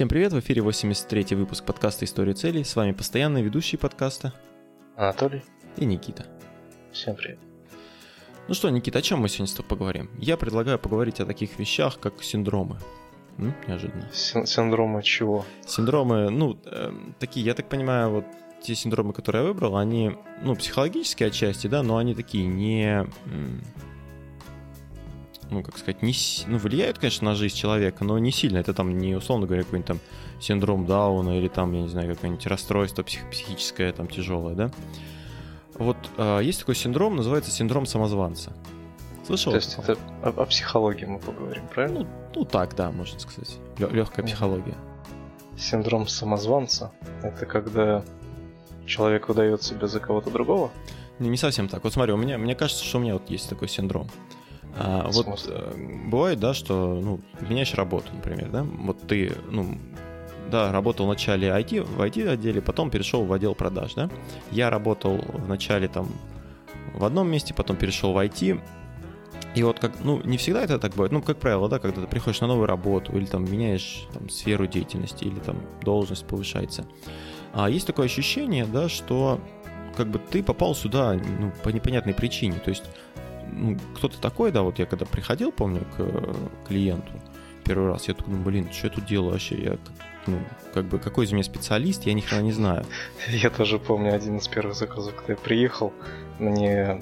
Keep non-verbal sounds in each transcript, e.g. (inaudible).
Всем привет, в эфире 83-й выпуск подкаста «История целей». С вами постоянные ведущие подкаста Анатолий и Никита. Всем привет. Ну что, Никита, о чем мы сегодня с тобой поговорим? Я предлагаю поговорить о таких вещах, как синдромы. М? Неожиданно. Син- синдромы чего? Синдромы, ну, э, такие, я так понимаю, вот те синдромы, которые я выбрал, они, ну, психологические отчасти, да, но они такие не... Ну, как сказать, не, ну, влияют, конечно, на жизнь человека, но не сильно. Это там не, условно говоря, какой-нибудь там синдром Дауна или там, я не знаю, какое-нибудь расстройство псих- психическое, там, тяжелое, да. Вот э, есть такой синдром, называется синдром самозванца. Слышал? То есть это о, о психологии мы поговорим, правильно? Ну, ну так, да, можно сказать. Легкая психология. Синдром самозванца – это когда человек выдает себя за кого-то другого? Не, не совсем так. Вот смотри, у меня, мне кажется, что у меня вот есть такой синдром. А, вот э, бывает, да, что, ну, меняешь работу, например, да, вот ты, ну, да, работал в начале IT, в IT-отделе, потом перешел в отдел продаж, да. Я работал в начале там в одном месте, потом перешел в IT, и вот как, ну, не всегда это так бывает, ну, как правило, да, когда ты приходишь на новую работу, или там меняешь там, сферу деятельности, или там должность повышается. А есть такое ощущение, да, что как бы ты попал сюда ну, по непонятной причине. То есть ну, кто-то такой, да, вот я когда приходил, помню, к э, клиенту первый раз, я такой, ну, блин, что я тут делаю вообще? Я, как- ну, как бы, какой из меня специалист, я ни хрена не знаю. (laughs) Я тоже помню один из первых заказов, когда я приехал, мне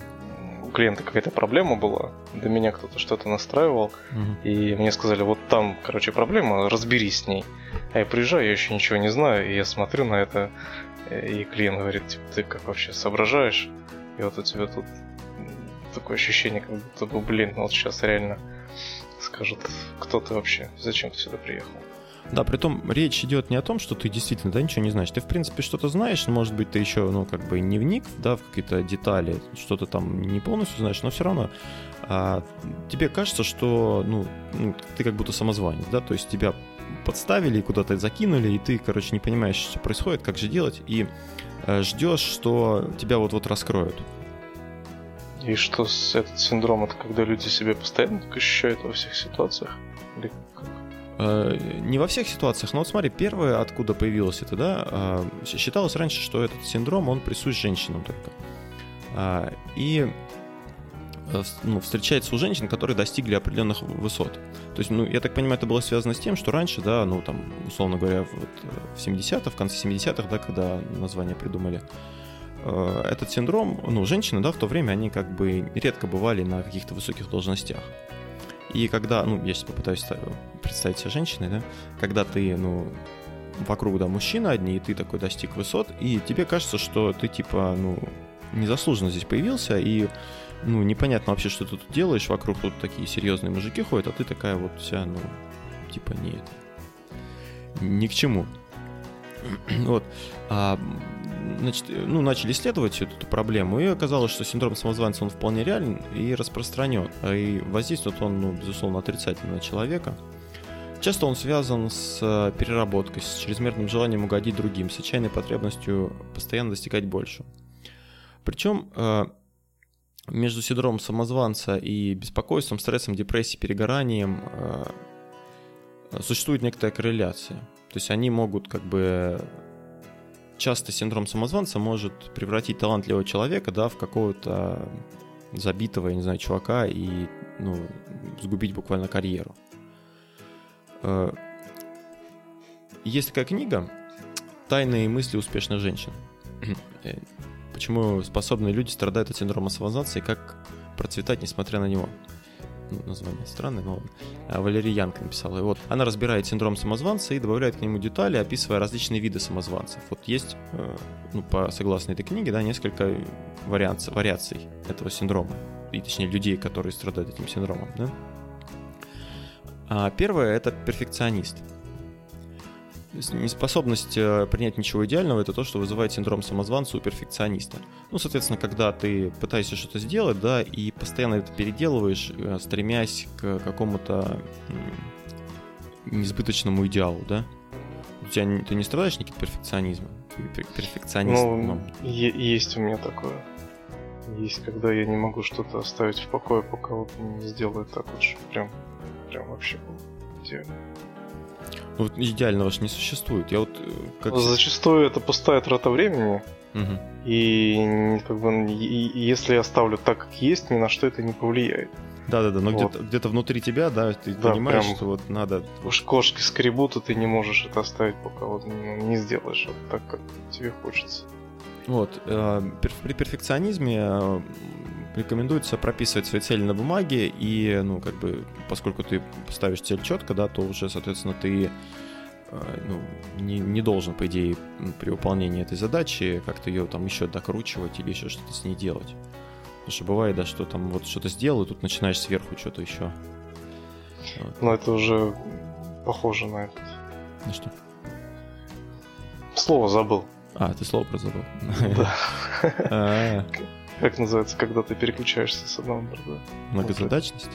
у клиента какая-то проблема была, до меня кто-то что-то настраивал, Мгм. и мне сказали, вот там, короче, проблема, разберись с ней. А я приезжаю, я еще ничего не знаю, и я смотрю на это, э, и клиент говорит, типа, ты как вообще соображаешь? И вот у тебя тут такое ощущение, как будто бы, блин, вот сейчас реально скажут, кто ты вообще, зачем ты сюда приехал? Да, притом речь идет не о том, что ты действительно да, ничего не знаешь. Ты, в принципе, что-то знаешь, но, может быть, ты еще, ну, как бы не вник, да, в какие-то детали, что-то там не полностью знаешь, но все равно а, тебе кажется, что, ну, ну, ты как будто самозванец, да, то есть тебя подставили куда-то закинули, и ты, короче, не понимаешь, что происходит, как же делать, и э, ждешь, что тебя вот-вот раскроют. И что с этот синдром, это когда люди себя постоянно так ощущают во всех ситуациях? Или? Э, Не во всех ситуациях, но вот смотри, первое, откуда появилось это, да, э, считалось раньше, что этот синдром, он присущ женщинам только. И э, с- ну, встречается у женщин, которые достигли определенных высот. То есть, ну, я так понимаю, это было связано с тем, что раньше, да, ну, там, условно говоря, вот, в 70-х, в конце 70-х, да, когда название придумали, этот синдром, ну, женщины, да, в то время, они как бы редко бывали на каких-то высоких должностях. И когда, ну, я сейчас попытаюсь ста- представить себя женщиной, да, когда ты, ну, вокруг, да, мужчины одни, и ты такой достиг высот, и тебе кажется, что ты, типа, ну, незаслуженно здесь появился, и, ну, непонятно вообще, что ты тут делаешь, вокруг тут такие серьезные мужики ходят, а ты такая вот вся, ну, типа, не это, ни к чему. (clears throat) Вот. А, значит, ну, начали исследовать всю эту проблему, и оказалось, что синдром самозванца, он вполне реален и распространен. И воздействует он, ну, безусловно, отрицательно на человека. Часто он связан с э, переработкой, с чрезмерным желанием угодить другим, с отчаянной потребностью постоянно достигать больше. Причем э, между синдромом самозванца и беспокойством, стрессом, депрессией, перегоранием э, существует некоторая корреляция. То есть они могут как бы... Часто синдром самозванца может превратить талантливого человека да, в какого-то забитого, я не знаю, чувака и ну, сгубить буквально карьеру. Э, Есть такая книга «Тайные мысли успешных женщин». (clears throat) Э, Почему способные люди страдают от синдрома самозванца и как процветать, несмотря на него. Ну, название странное, но ладно. А, Валерия Янка написала. И вот она разбирает синдром самозванца и добавляет к нему детали, описывая различные виды самозванцев. Вот есть, э, ну, по согласно этой книге, да, несколько вариаций, вариаций этого синдрома. И точнее людей, которые страдают этим синдромом, да. А первое это перфекционист. Неспособность э, принять ничего идеального это то, что вызывает синдром самозванца у перфекциониста. Ну, соответственно, когда ты пытаешься что-то сделать, да, и постоянно это переделываешь, э, стремясь к какому-то несбыточному идеалу, да. У тебя ты не страдаешь никаким перфекционизмом? Ты пер- перфекционист. Ну, ну, есть у меня такое. Есть, когда я не могу что-то оставить в покое, пока вот не сделаю так вот, что прям, прям вообще было идеально. Ну, вот идеального же не существует. Я вот э, как... Зачастую это пустая трата времени. Мгм. И как бы и- если я оставлю так, как есть, ни на что это не повлияет. Да-да-да, но Вот. где-то, где-то внутри тебя, да, ты Да, понимаешь, прям- что вот надо... Уж кошки скребут, и ты не можешь это оставить, пока вот ну, не сделаешь вот так, как тебе хочется. Вот, э, при перфекционизме э, рекомендуется прописывать свои цели на бумаге, и, ну, как бы, поскольку ты ставишь цель четко, да, то уже, соответственно, ты э, ну, не, не должен, по идее, при выполнении этой задачи как-то ее там еще докручивать или еще что-то с ней делать. Потому что бывает, да, что там вот что-то сделал, и тут начинаешь сверху что-то еще. Вот. Но это уже похоже на этот. Ну что? Слово забыл. А, ты слово про забыл. Да. (laughs) Как называется, когда ты переключаешься с одного на другое? Многозадачность?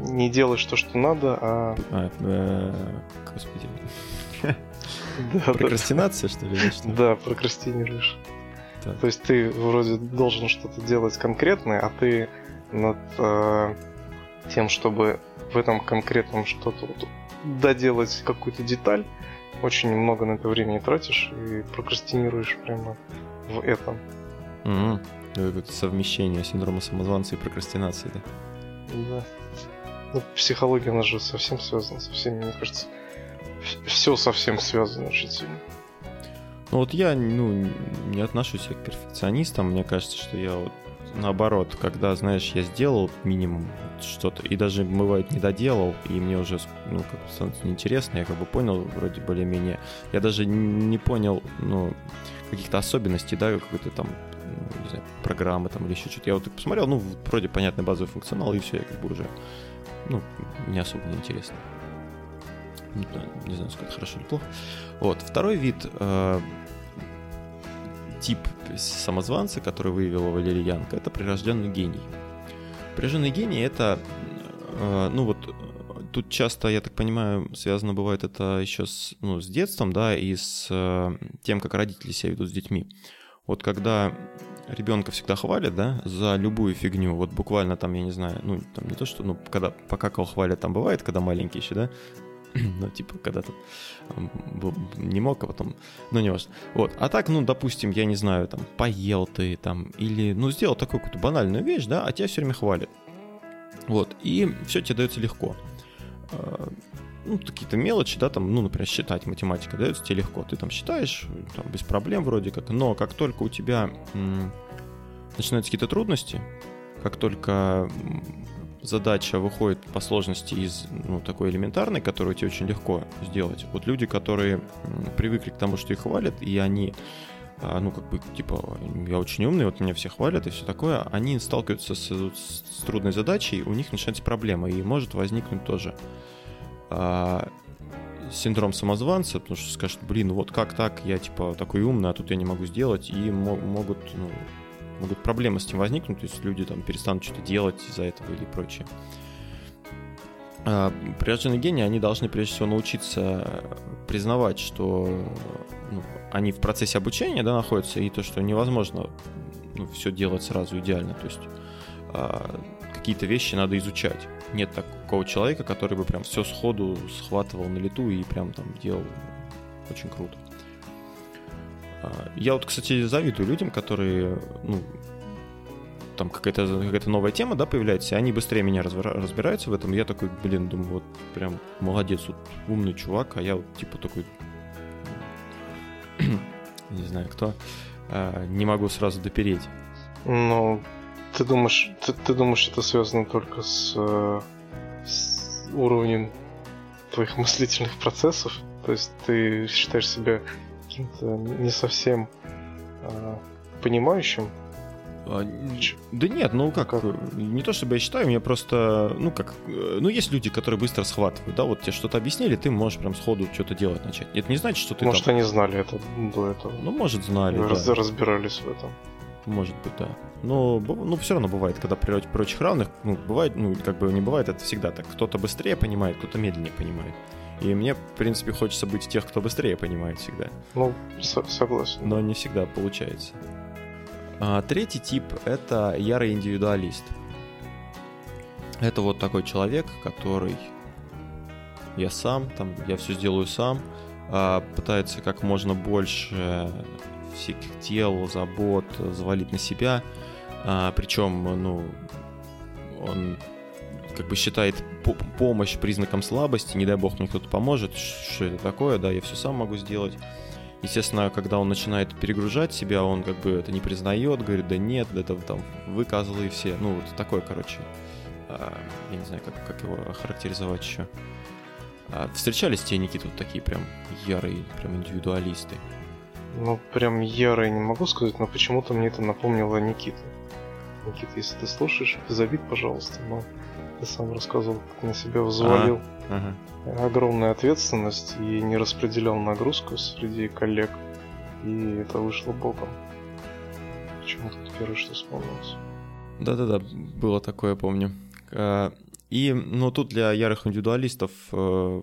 Не делаешь то, что надо, а... а, э, Господи. (laughs) Да. Прокрастинация, что ли? Да, прокрастинируешь. То есть ты вроде должен что-то делать конкретное, а ты над э, тем, чтобы в этом конкретном что-то доделать какую-то деталь, очень много на это времени тратишь и прокрастинируешь прямо в этом. Ну, Это совмещение синдрома самозванца и прокрастинации, да? Да. Ну, психология, она же совсем связана со всеми, мне кажется. Все совсем связано очень сильно. Ну вот я, ну, не отношусь я к перфекционистам, мне кажется, что я вот наоборот, когда, знаешь, я сделал минимум что-то, и даже, бывает, не доделал, и мне уже, ну, как бы становится неинтересно, я как бы понял вроде более-менее, я даже не понял, ну, каких-то особенностей, да, какой-то там, ну, не знаю, программы там или еще что-то. Я вот так посмотрел, ну, вроде понятный базовый функционал, и все, я как бы уже, ну, не особо не интересно. Не знаю, не знаю, сколько хорошо или плохо. Вот, второй вид, э, тип самозванца, который выявила Валерий Янко, это прирожденный гений. Прирожденный гений это, э, ну вот, тут часто, я так понимаю, связано бывает это еще с, ну, с детством, да, и с э, тем, как родители себя ведут с детьми. Вот когда ребенка всегда хвалят, да, за любую фигню, вот буквально там, я не знаю, ну, там не то, что, ну, когда покакал хвалят, там бывает, когда маленький еще, да, (clears throat) ну, типа, когда там не мог, а потом, ну, не важно. Вот, а так, ну, допустим, я не знаю, там, поел ты, там, или, ну, сделал такую какую-то банальную вещь, да, а тебя все время хвалят. Вот, и все тебе дается легко. А, Ну, какие-то мелочи, да, там, ну, например, считать, математика дается тебе легко. Ты там считаешь, там, без проблем вроде как, но как только у тебя начинаются какие-то трудности, как только задача выходит по сложности из ну, такой элементарной, которую тебе очень легко сделать. Вот люди, которые привыкли к тому, что их хвалят, и они, а, ну, как бы, типа, я очень умный, вот меня все хвалят и все такое, они сталкиваются с, с трудной задачей, у них начинается проблема, и может возникнуть тоже а, синдром самозванца, потому что скажут, блин, вот как так, я, типа, такой умный, а тут я не могу сделать, и мо- могут, ну, могут проблемы с этим возникнуть, то есть люди там перестанут что-то делать из-за этого или прочее. А, Прирожденные гении, они должны прежде всего научиться признавать, что ну, они в процессе обучения да, находятся, и то, что невозможно ну, все делать сразу идеально. То есть а, какие-то вещи надо изучать. Нет такого человека, который бы прям все сходу схватывал на лету и прям там делал очень круто. А, Я вот, кстати, завидую людям, которые, ну, там какая-то какая новая тема, да, появляется, они быстрее меня разбира- разбираются в этом. Я такой, блин, думаю, вот прям молодец, вот умный чувак, а я вот типа такой, (clears throat) не знаю кто, а, не могу сразу допереть. Ну, ты думаешь, ты, ты думаешь, это связано только с, э, с уровнем твоих мыслительных процессов? То есть ты считаешь себя каким-то не совсем э, понимающим? А, Да нет, ну как, Как? не то чтобы я считаю, мне просто, ну как, э, ну есть люди, которые быстро схватывают, да, вот тебе что-то объяснили, ты можешь прям сходу что-то делать начать. Это не значит, что ты Может, там, они знали это до этого? ну может знали, Раз- да. разбирались в этом. Может быть, да. Но ну, все равно бывает, когда при прочих равных, ну, бывает, ну, как бы не бывает, это всегда так. Кто-то быстрее понимает, кто-то медленнее понимает. И мне, в принципе, хочется быть тех, кто быстрее понимает всегда. Ну, со- согласен. Но не всегда получается. А, третий тип — это ярый индивидуалист. Это вот такой человек, который я сам, там, я все сделаю сам, а, пытается как можно больше всяких дел, забот завалить на себя, а, причем, ну, он как бы считает помощь признаком слабости, не дай бог мне кто-то поможет, что это такое, да, я все сам могу сделать. Естественно, когда он начинает перегружать себя, он как бы это не признает, говорит, да нет, это там вы козлы все. Ну, вот такое, короче. А, я не знаю, как, как его охарактеризовать еще. А встречались те, Никита, вот такие прям ярые, прям индивидуалисты? Ну, прям ярые не могу сказать, но почему-то мне это напомнило Никита. Никита, если ты слушаешь, без пожалуйста, но ты сам рассказывал, как на себя взвалил а, ага. огромную ответственность и не распределял нагрузку среди коллег. И это вышло боком. Почему-то первое, что вспомнилось. Да-да-да, было такое, помню. А, и, ну, тут для ярых индивидуалистов э,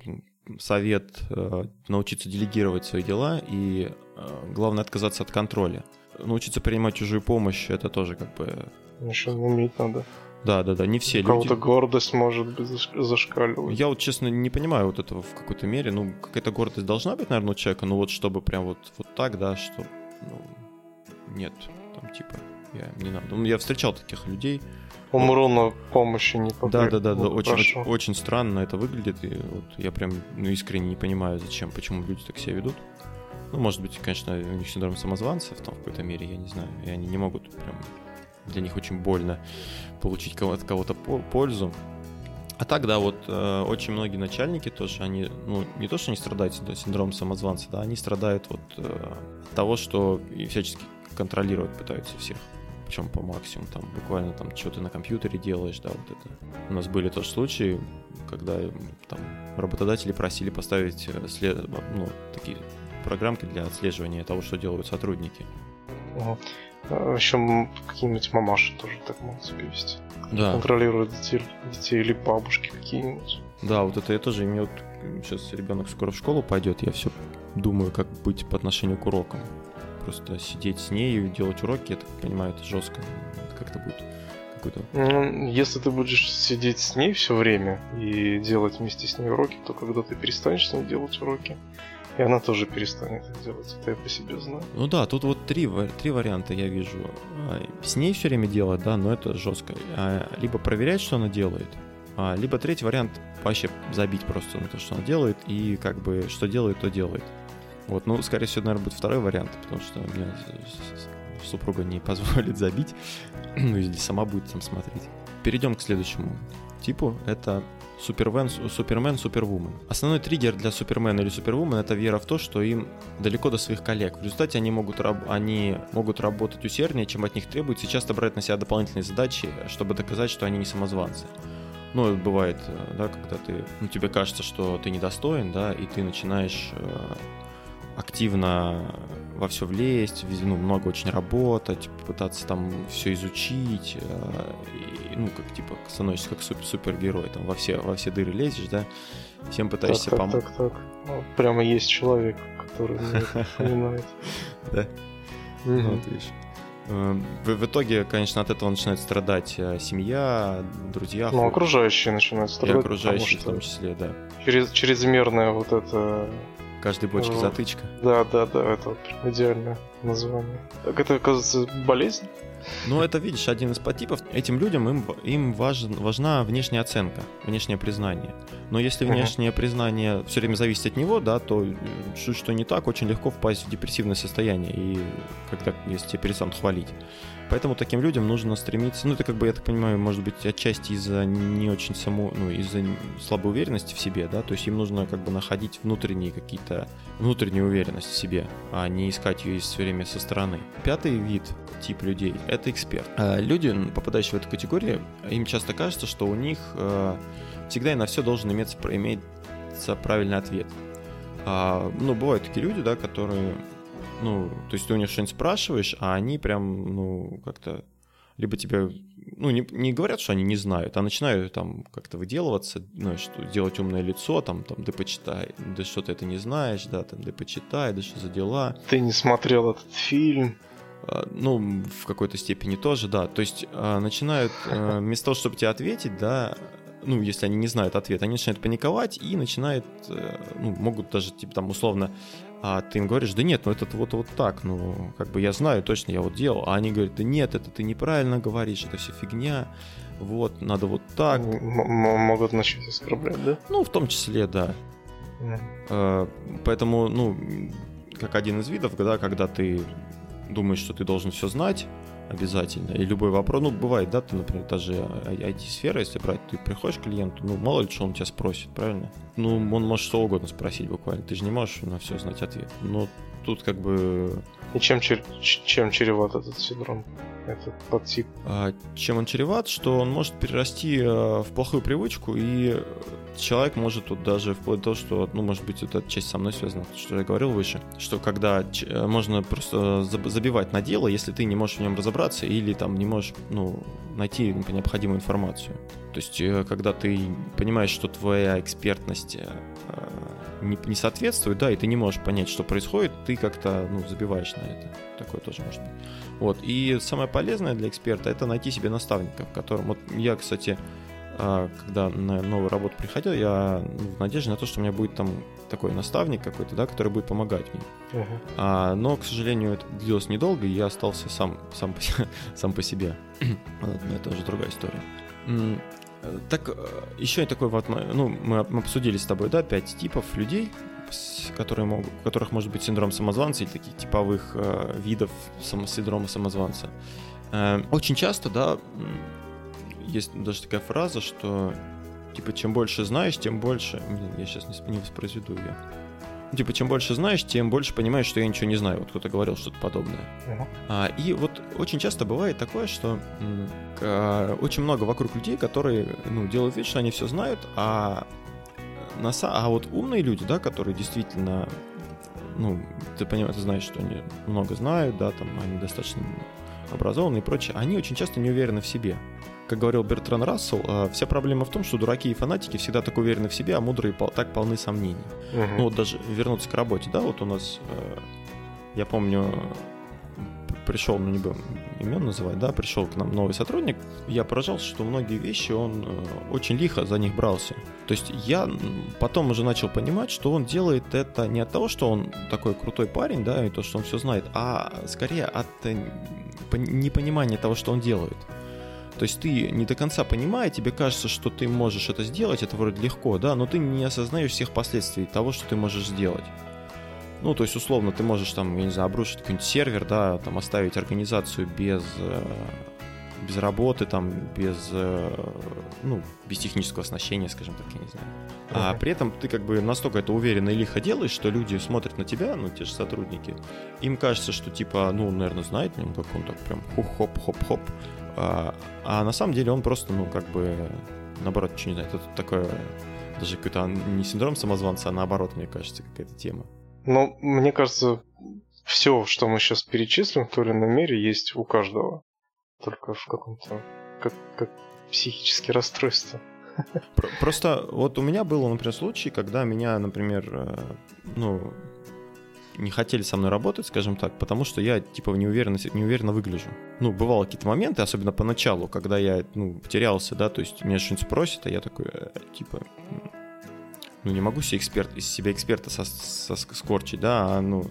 совет э, научиться делегировать свои дела и э, главное отказаться от контроля. Научиться принимать чужую помощь, это тоже как бы... Еще уметь надо. Да, да, да, не все люди. Кого-то гордость может быть зашкаливать. Я вот, честно, не понимаю вот этого в какой-то мере. Ну, какая-то гордость должна быть, наверное, у человека, но вот чтобы прям вот, вот так, да, что... Ну, нет, там типа, я не надо. Ну, я встречал таких людей. Умру, но помощи не Да, да, да, да. Очень, очень, очень странно это выглядит. И вот я прям ну, искренне не понимаю, зачем, почему люди так себя ведут. Ну, может быть, конечно, у них синдром самозванца в том в какой-то мере, я не знаю. И они не могут прям для них очень больно получить от кого-то пользу. А так, да, вот э, очень многие начальники тоже, они, ну, не то, что они страдают синдромом самозванца, да, они страдают вот э, от того, что и всячески контролировать пытаются всех. Причем по максимуму, там, буквально там, что ты на компьютере делаешь, да, вот это. У нас были тоже случаи, когда там работодатели просили поставить э, след, ну, такие программки для отслеживания того, что делают сотрудники. В общем, какие-нибудь мамаши тоже так могут себя вести. Да. Контролируют детей, детей или бабушки какие-нибудь. Да, вот это я тоже имею. Сейчас ребенок скоро в школу пойдет, я все думаю, как быть по отношению к урокам. Просто сидеть с ней и делать уроки, я так понимаю, это жестко. Это как-то будет какой-то. Ну, если ты будешь сидеть с ней все время и делать вместе с ней уроки, то когда ты перестанешь с ней делать уроки, и она тоже перестанет это делать, это я по себе знаю. Ну да, тут вот три, три варианта я вижу. А, с ней все время делать, да, но это жестко. А, либо проверять, что она делает, а, либо третий вариант вообще забить просто на то, что она делает, и как бы что делает, то делает. Вот, ну, скорее всего, наверное, будет второй вариант, потому что мне супруга не (laughs) позволит забить, (clears throat) ну, или сама будет там смотреть. Перейдем к следующему типу. Это Супермен, Супермен, Супервумен. Основной триггер для Супермена или Супервумен это вера в то, что им далеко до своих коллег. В результате они могут, они могут работать усерднее, чем от них требуется, и часто брать на себя дополнительные задачи, чтобы доказать, что они не самозванцы. Ну, бывает, э, да, когда ты, ну, тебе кажется, что ты недостоин, да, и ты начинаешь э, активно во все влезть, ну, много очень работать, пытаться там все изучить, э, ну, как типа становишься как супер супергерой, там во все, во все дыры лезешь, да, всем пытаешься так, помочь. Так, так, так. Ну, прямо есть человек, который (laughs) понимает. Да? Ну, вот видишь. Э, в, в итоге, конечно, от этого начинает страдать э, семья, друзья. Ну, окружающие начинают страдать. И окружающие в том числе, да. Через, чрезмерное вот это каждой бочке вот. затычка. Да, да, да, это вот идеальное название. Так это, оказывается, болезнь? Ну, это, видишь, один из подтипов. Этим людям им, им важен, важна внешняя оценка, внешнее признание. Но если внешнее uh-huh. признание все время зависит от него, да, то чуть что не так, очень легко впасть в депрессивное состояние, и когда, если тебя перестанут хвалить. Поэтому таким людям нужно стремиться, ну это как бы, я так понимаю, может быть отчасти из-за не очень само, ну из-за слабой уверенности в себе, да, то есть им нужно как бы находить внутренние какие-то, внутреннюю уверенность в себе, а не искать ее все время со стороны. Пятый вид, тип людей, это эксперт. А люди, попадающие в эту категорию, им часто кажется, что у них э, всегда и на все должен иметься, иметься правильный ответ. А, ну, бывают такие люди, да, которые ну, то есть ты у них что-нибудь спрашиваешь, а они прям, ну, как-то либо тебе, ну, не, не говорят, что они не знают, а начинают там как-то выделываться, ну, что делать умное лицо, там, там, да почитай, да что ты это не знаешь, да, там, да почитай, да что за дела. Ты не смотрел этот фильм. А, ну, в какой-то степени тоже, да. То есть а, начинают, а, (laughs) вместо того, чтобы тебе ответить, да, ну, если они не знают ответ, они начинают паниковать и начинают, э, ну, могут даже, типа, там, условно, а ты им говоришь, да нет, ну это вот, вот так, ну, как бы я знаю точно, я вот делал, а они говорят, да нет, это ты неправильно говоришь, это все фигня, вот, надо вот так. М- могут начать оскорблять, да? Ну, в том числе, да. Mm. Поэтому, ну, как один из видов, да, когда ты думаешь, что ты должен все знать, обязательно. И любой вопрос, ну, бывает, да, ты, например, даже IT-сфера, если брать, ты приходишь к клиенту, ну, мало ли, что он тебя спросит, правильно? Ну, он может что угодно спросить буквально, ты же не можешь на все знать ответ. Но тут как бы... И чем, чем чреват этот синдром? этот подтип? А, чем он чреват, что он может перерасти э, в плохую привычку, и человек может тут даже вплоть до того, что, ну, может быть, эта часть со мной связана, что я говорил выше, что когда э, можно просто забивать на дело, если ты не можешь в нем разобраться или там не можешь, ну, найти необходимую информацию. То есть, э, когда ты понимаешь, что твоя экспертность не, не соответствует, да, и ты не можешь понять, что происходит, ты как-то, ну, забиваешь на это. Такое тоже может быть. Вот. И самое полезное для эксперта это найти себе наставника, которым. Вот я, кстати, а, когда на новую работу приходил, я ну, в надежде на то, что у меня будет там такой наставник какой-то, да, который будет помогать мне. Uh-huh. А, но, к сожалению, это длилось недолго, и я остался сам, сам, по, (laughs) сам по себе. (clears throat) но это уже другая история. Так, э, еще такой вот, ну, мы обсудили с тобой, да, пять типов людей, которые могут, у которых может быть синдром самозванца или таких типовых э, видов синдрома самозванца. Э, очень часто, да, есть даже такая фраза, что типа чем больше знаешь, тем больше. Блин, я сейчас не, не воспроизведу ее. Типа, чем больше знаешь, тем больше понимаешь, что я ничего не знаю. Вот кто-то говорил что-то подобное. Uh-huh. А, и вот очень часто бывает такое, что к, очень много вокруг людей, которые ну, делают вид, что они все знают, а на, а вот умные люди, да, которые действительно, ну, ты понимаешь, ты знаешь, что они много знают, да, там, они достаточно образованные и прочее, они очень часто не уверены в себе. Как говорил Бертран Рассел, а, вся проблема в том, что дураки и фанатики всегда так уверены в себе, а мудрые так полны сомнений. Угу. Ну вот даже вернуться к работе, да, вот у нас, э, я помню, пришел, ну не будем имен называть, да, пришел к нам новый сотрудник, я поражался, что многие вещи он э, очень лихо за них брался. То есть я потом уже начал понимать, что он делает это не от того, что он такой крутой парень, да, и то, что он все знает, а скорее от э, непонимания того, что он делает. То есть ты не до конца понимая, тебе кажется, что ты можешь это сделать, это вроде легко, да, но ты не осознаешь всех последствий того, что ты можешь сделать. Ну, то есть, условно, ты можешь там, я не знаю, обрушить какой-нибудь сервер, да, там оставить организацию без, э, без работы, там, без, э, ну, без технического оснащения, скажем так, я не знаю. А при этом ты как бы настолько это уверенно и лихо делаешь, что люди смотрят на тебя, ну, те же сотрудники, им кажется, что типа, ну, наверное, знает, ну, как он так прям хух-хоп-хоп-хоп, а, а на самом деле он просто, ну, как бы, наоборот, ничего не знает. Это такое, даже какой-то не синдром самозванца, а наоборот, мне кажется, какая-то тема. Ну, мне кажется, все, что мы сейчас перечислим в той или иной мере, есть у каждого. Только в каком-то... как, как психические расстройства. Просто вот у меня был, например, случай, когда меня, например, э, ну, не хотели со мной работать, скажем так, потому что я, типа, неуверенно, неуверенно выгляжу. Ну, бывало какие-то моменты, особенно поначалу, когда я, ну, терялся, да, то есть меня что-нибудь спросят, а я такой, э, типа, ну, не могу себе эксперт, из себя эксперта со, со, скорчить, да, а, ну,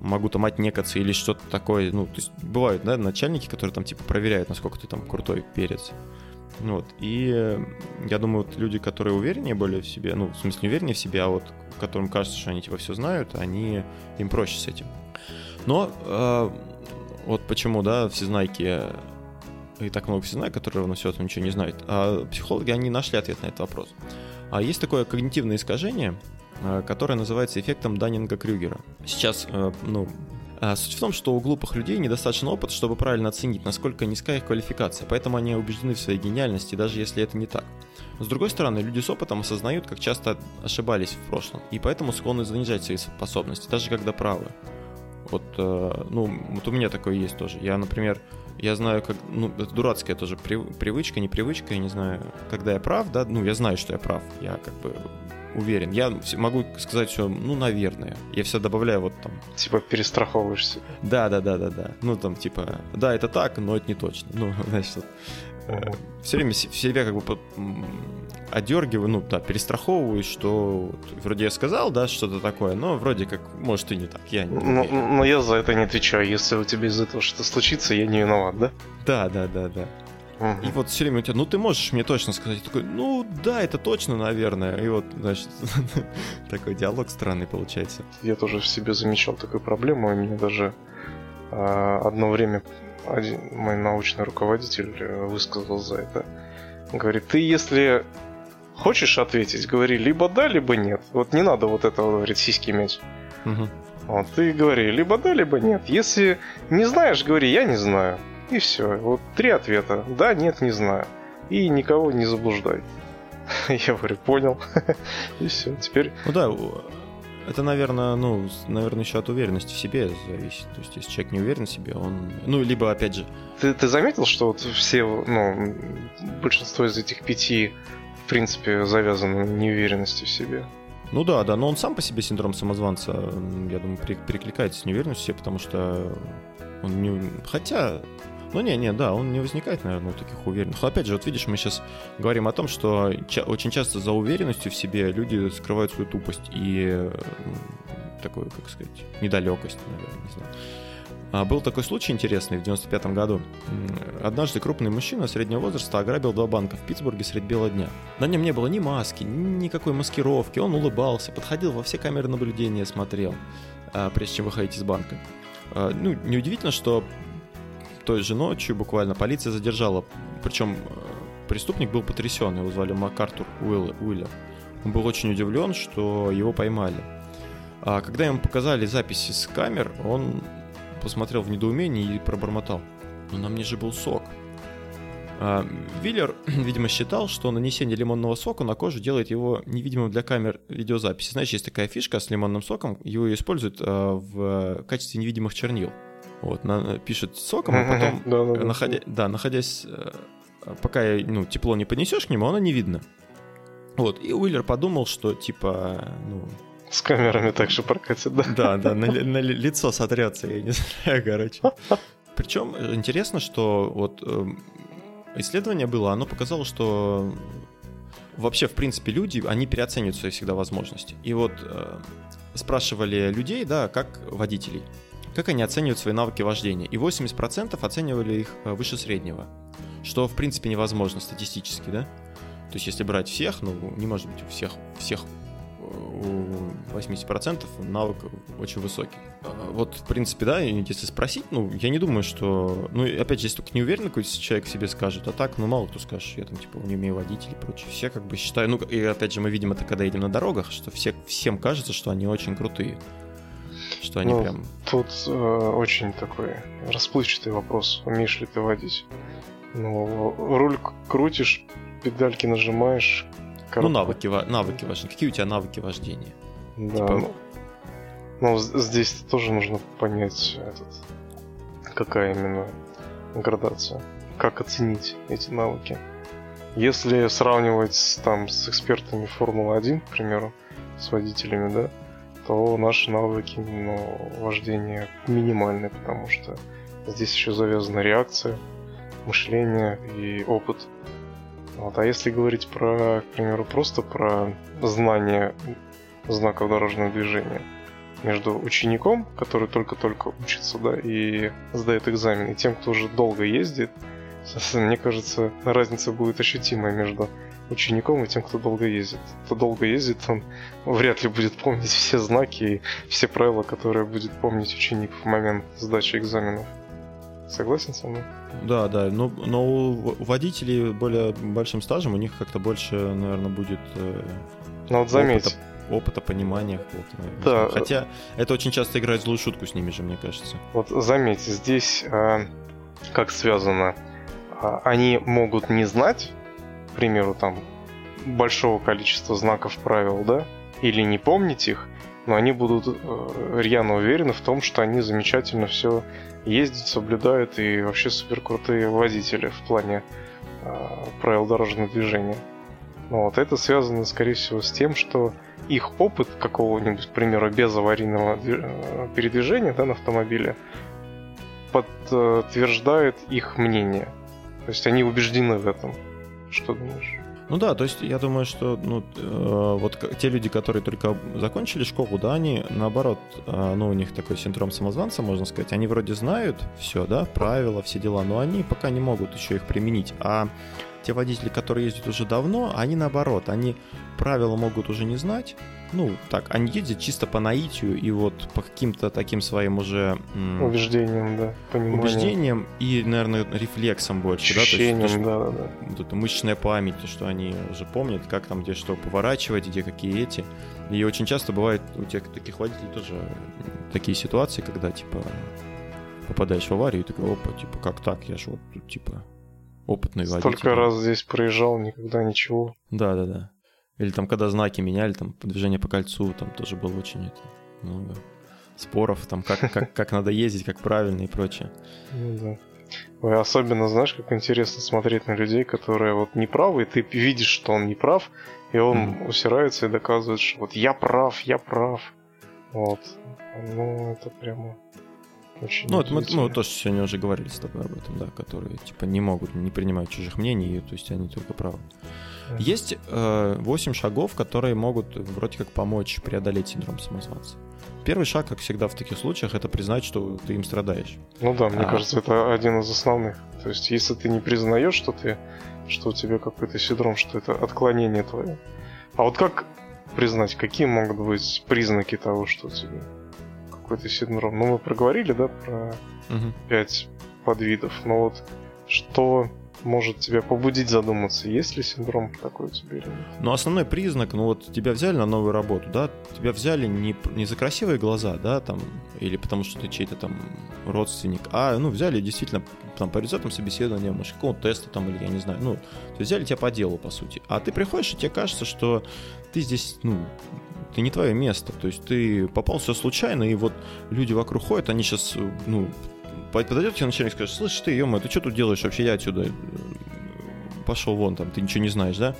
могу там отнекаться или что-то такое, ну, то есть бывают, да, начальники, которые там, типа, проверяют, насколько ты там крутой перец. Вот, и я думаю, вот люди, которые увереннее более в себе, ну, в смысле, не увереннее в себе, а вот которым кажется, что они, типа, все знают, они, им проще с этим. Но э, вот почему, да, всезнайки и так много всезнайк, которые равно все этом ничего не знают. А психологи, они нашли ответ на этот вопрос. А есть такое когнитивное искажение, э, которое называется эффектом Даннинга-Крюгера. Сейчас, э, ну, Суть в том, что у глупых людей недостаточно опыта, чтобы правильно оценить, насколько низкая их квалификация, поэтому они убеждены в своей гениальности, даже если это не так. С другой стороны, люди с опытом осознают, как часто ошибались в прошлом, и поэтому склонны занижать свои способности, даже когда правы. Вот, э, ну, вот у меня такое есть тоже. Я, например, я знаю, как, ну, это дурацкая тоже привычка, не привычка, я не знаю, когда я прав, да, ну, я знаю, что я прав, я как бы уверен. Я могу сказать все, ну, наверное. Я все добавляю вот там. Типа перестраховываешься. Да, да, да, да, да. Ну, там, типа, да, это так, но это не точно. Ну, (laughs) значит, вот. uh все время себя как бы одергиваю, ну да, перестраховываюсь, что вроде я сказал, да, что-то такое, но вроде как, может, и не так. Я не но, но я за это не отвечаю. Если у тебя из этого что-то случится, я не виноват, да? Да, да, да, да. И вот все время у тебя, ну ты можешь мне точно сказать, такой, ну да, это точно, наверное. И вот, значит, (laughs) такой диалог странный получается. Я тоже в себе замечал такую проблему, и мне даже э, одно время один, мой научный руководитель э, высказал за это. Говорит, ты если хочешь ответить, говори либо да, либо нет. Вот не надо вот этого, говорит, сиськи иметь. Угу. Вот, ты говори либо да, либо нет. Если не знаешь, говори, я не знаю. И все. Вот три ответа. Да, нет, не знаю. И никого не заблуждай. (laughs) Я говорю, понял. (laughs) И все. Теперь... Ну да, это, наверное, ну, наверное, еще от уверенности в себе зависит. То есть, если человек не уверен в себе, он... Ну, либо, опять же... Ты, ты заметил, что вот все, ну, большинство из этих пяти, в принципе, завязано на неуверенности в себе? Ну да, да, но он сам по себе синдром самозванца, я думаю, перекликается с неуверенностью в себе, потому что он не... Хотя, ну, не, не, да, он не возникает, наверное, у таких уверенных. Но опять же, вот видишь, мы сейчас говорим о том, что ча- очень часто за уверенностью в себе люди скрывают свою тупость и такую, как сказать, недалекость, наверное, не знаю. А был такой случай интересный в 95 году. Однажды крупный мужчина среднего возраста ограбил два банка в Питтсбурге средь бела дня. На нем не было ни маски, ни никакой маскировки. Он улыбался, подходил во все камеры наблюдения, смотрел, а, прежде чем выходить из банка. А, ну, неудивительно, что той же ночью буквально полиция задержала, причем э, преступник был потрясен, его звали МакАртур Уилл, Уиллер. Он был очень удивлен, что его поймали. А когда ему показали записи с камер, он посмотрел в недоумении и пробормотал. Но «Ну, на мне же был сок. А, Виллер, (clears throat) видимо, считал, что нанесение лимонного сока на кожу делает его невидимым для камер видеозаписи. Знаешь, есть такая фишка с лимонным соком, его используют а, в качестве невидимых чернил. Вот, на, пишет соком, а потом, (laughs) да, да, находя, да, находясь, э, пока ну, тепло не поднесешь к нему, оно не видно. Вот, и Уиллер подумал, что типа, ну... С камерами так же прокатит, да? Да, да, на, (laughs) на лицо сотрется, я не (laughs) знаю, короче. Причем интересно, что вот эм, исследование было, оно показало, что вообще, в принципе, люди, они переоценивают свои всегда возможности. И вот э, спрашивали людей, да, как водителей как они оценивают свои навыки вождения. И 80% оценивали их э, выше среднего, что в принципе невозможно статистически, да? То есть если брать всех, ну не может быть у всех, всех э, у 80% навык очень высокий. А, вот, в принципе, да, если спросить, ну, я не думаю, что... Ну, опять же, если только не уверен, какой человек себе скажет, а так, ну, мало кто скажет, я там, типа, не умею водить или прочее. Все как бы считают... Ну, и опять же, мы видим это, когда едем на дорогах, что все, всем кажется, что они очень крутые. Что они ну, прям... Тут э, очень такой расплывчатый вопрос, умеешь ли ты водить. Ну, руль крутишь, педальки нажимаешь. Коробку. Ну, навыки, навыки важны. Какие у тебя навыки вождения? Да, типа... ну, ну, здесь тоже нужно понять этот, какая именно градация. Как оценить эти навыки. Если сравнивать с, там, с экспертами Формулы-1, к примеру, с водителями, да, то наши навыки ну, вождения минимальны, потому что здесь еще завязана реакция, мышление и опыт. Вот. А если говорить про, к примеру, просто про знание знаков дорожного движения между учеником, который только-только учится, да, и сдает экзамен, и тем, кто уже долго ездит, (laughs) мне кажется, разница будет ощутимая между учеником и тем, кто долго ездит. Кто долго ездит, он вряд ли будет помнить все знаки и все правила, которые будет помнить ученик в момент сдачи экзаменов. Согласен со мной? Да, да, но, но у водителей более большим стажем у них как-то больше, наверное, будет э, ну, вот заметь. опыта, опыта, понимания. Вот, да. Хотя это очень часто играет злую шутку с ними же, мне кажется. Вот заметь, здесь э, как связано, э, они могут не знать, примеру, там, большого количества знаков правил, да, или не помнить их, но они будут э, рьяно уверены в том, что они замечательно все ездят, соблюдают и вообще супер крутые водители в плане э, правил дорожного движения. Но вот это связано, скорее всего, с тем, что их опыт какого-нибудь, к примеру, без аварийного э, передвижения да, на автомобиле подтверждает их мнение. То есть они убеждены в этом. Что думаешь? Ну да, то есть я думаю, что ну, э, вот те люди, которые только закончили школу, да, они наоборот, э, ну у них такой синдром самозванца, можно сказать, они вроде знают все, да, правила, все дела, но они пока не могут еще их применить. А те водители, которые ездят уже давно, они наоборот, они правила могут уже не знать, ну, так, они ездят чисто по наитию и вот по каким-то таким своим уже... Убеждениям, да, пониманием. Убеждениям и, наверное, рефлексом больше, Ощущением, да? То есть, да, да, да. Вот эта мышечная память, то, что они уже помнят, как там где что поворачивать, где какие эти. И очень часто бывает у тех таких водителей тоже такие ситуации, когда, типа, попадаешь в аварию и такой, опа, типа, как так? Я же вот тут, типа, опытный Столько водитель. Столько раз здесь проезжал, никогда ничего. Да, да, да. Или там, когда знаки меняли, там, движение по кольцу, там тоже было очень это, много споров, там, как, (laughs) как, как надо ездить, как правильно и прочее. Ну да. Ой, особенно, знаешь, как интересно смотреть на людей, которые вот не правы, и ты видишь, что он не прав, и он mm. усирается и доказывает, что вот я прав, я прав. Вот. Ну, это прямо очень Ну, это мы, мы тоже сегодня уже говорили с тобой об этом, да, которые, типа, не могут, не принимать чужих мнений, то есть они только правы. Есть э, 8 шагов, которые могут вроде как помочь преодолеть синдром самозванца. Первый шаг, как всегда в таких случаях, это признать, что ты им страдаешь. Ну да, мне а... кажется, это один из основных. То есть, если ты не признаешь, что ты, что у тебя какой-то синдром, что это отклонение твое. А вот как признать, какие могут быть признаки того, что у тебя какой-то синдром? Ну, мы проговорили, да, про угу. 5 подвидов. Но вот что может тебя побудить задуматься, есть ли синдром такой у тебя или нет. Ну, основной признак, ну вот тебя взяли на новую работу, да, тебя взяли не, не за красивые глаза, да, там, или потому что ты чей-то там родственник, а, ну, взяли действительно там по результатам собеседования, может, какого-то теста там, или я не знаю, ну, то взяли тебя по делу, по сути. А ты приходишь, и тебе кажется, что ты здесь, ну, ты не твое место, то есть ты попал все случайно, и вот люди вокруг ходят, они сейчас, ну, подойдет тебе начальник и скажет, слышь, ты, ё ты что тут делаешь вообще, я отсюда пошел вон, там, ты ничего не знаешь, да?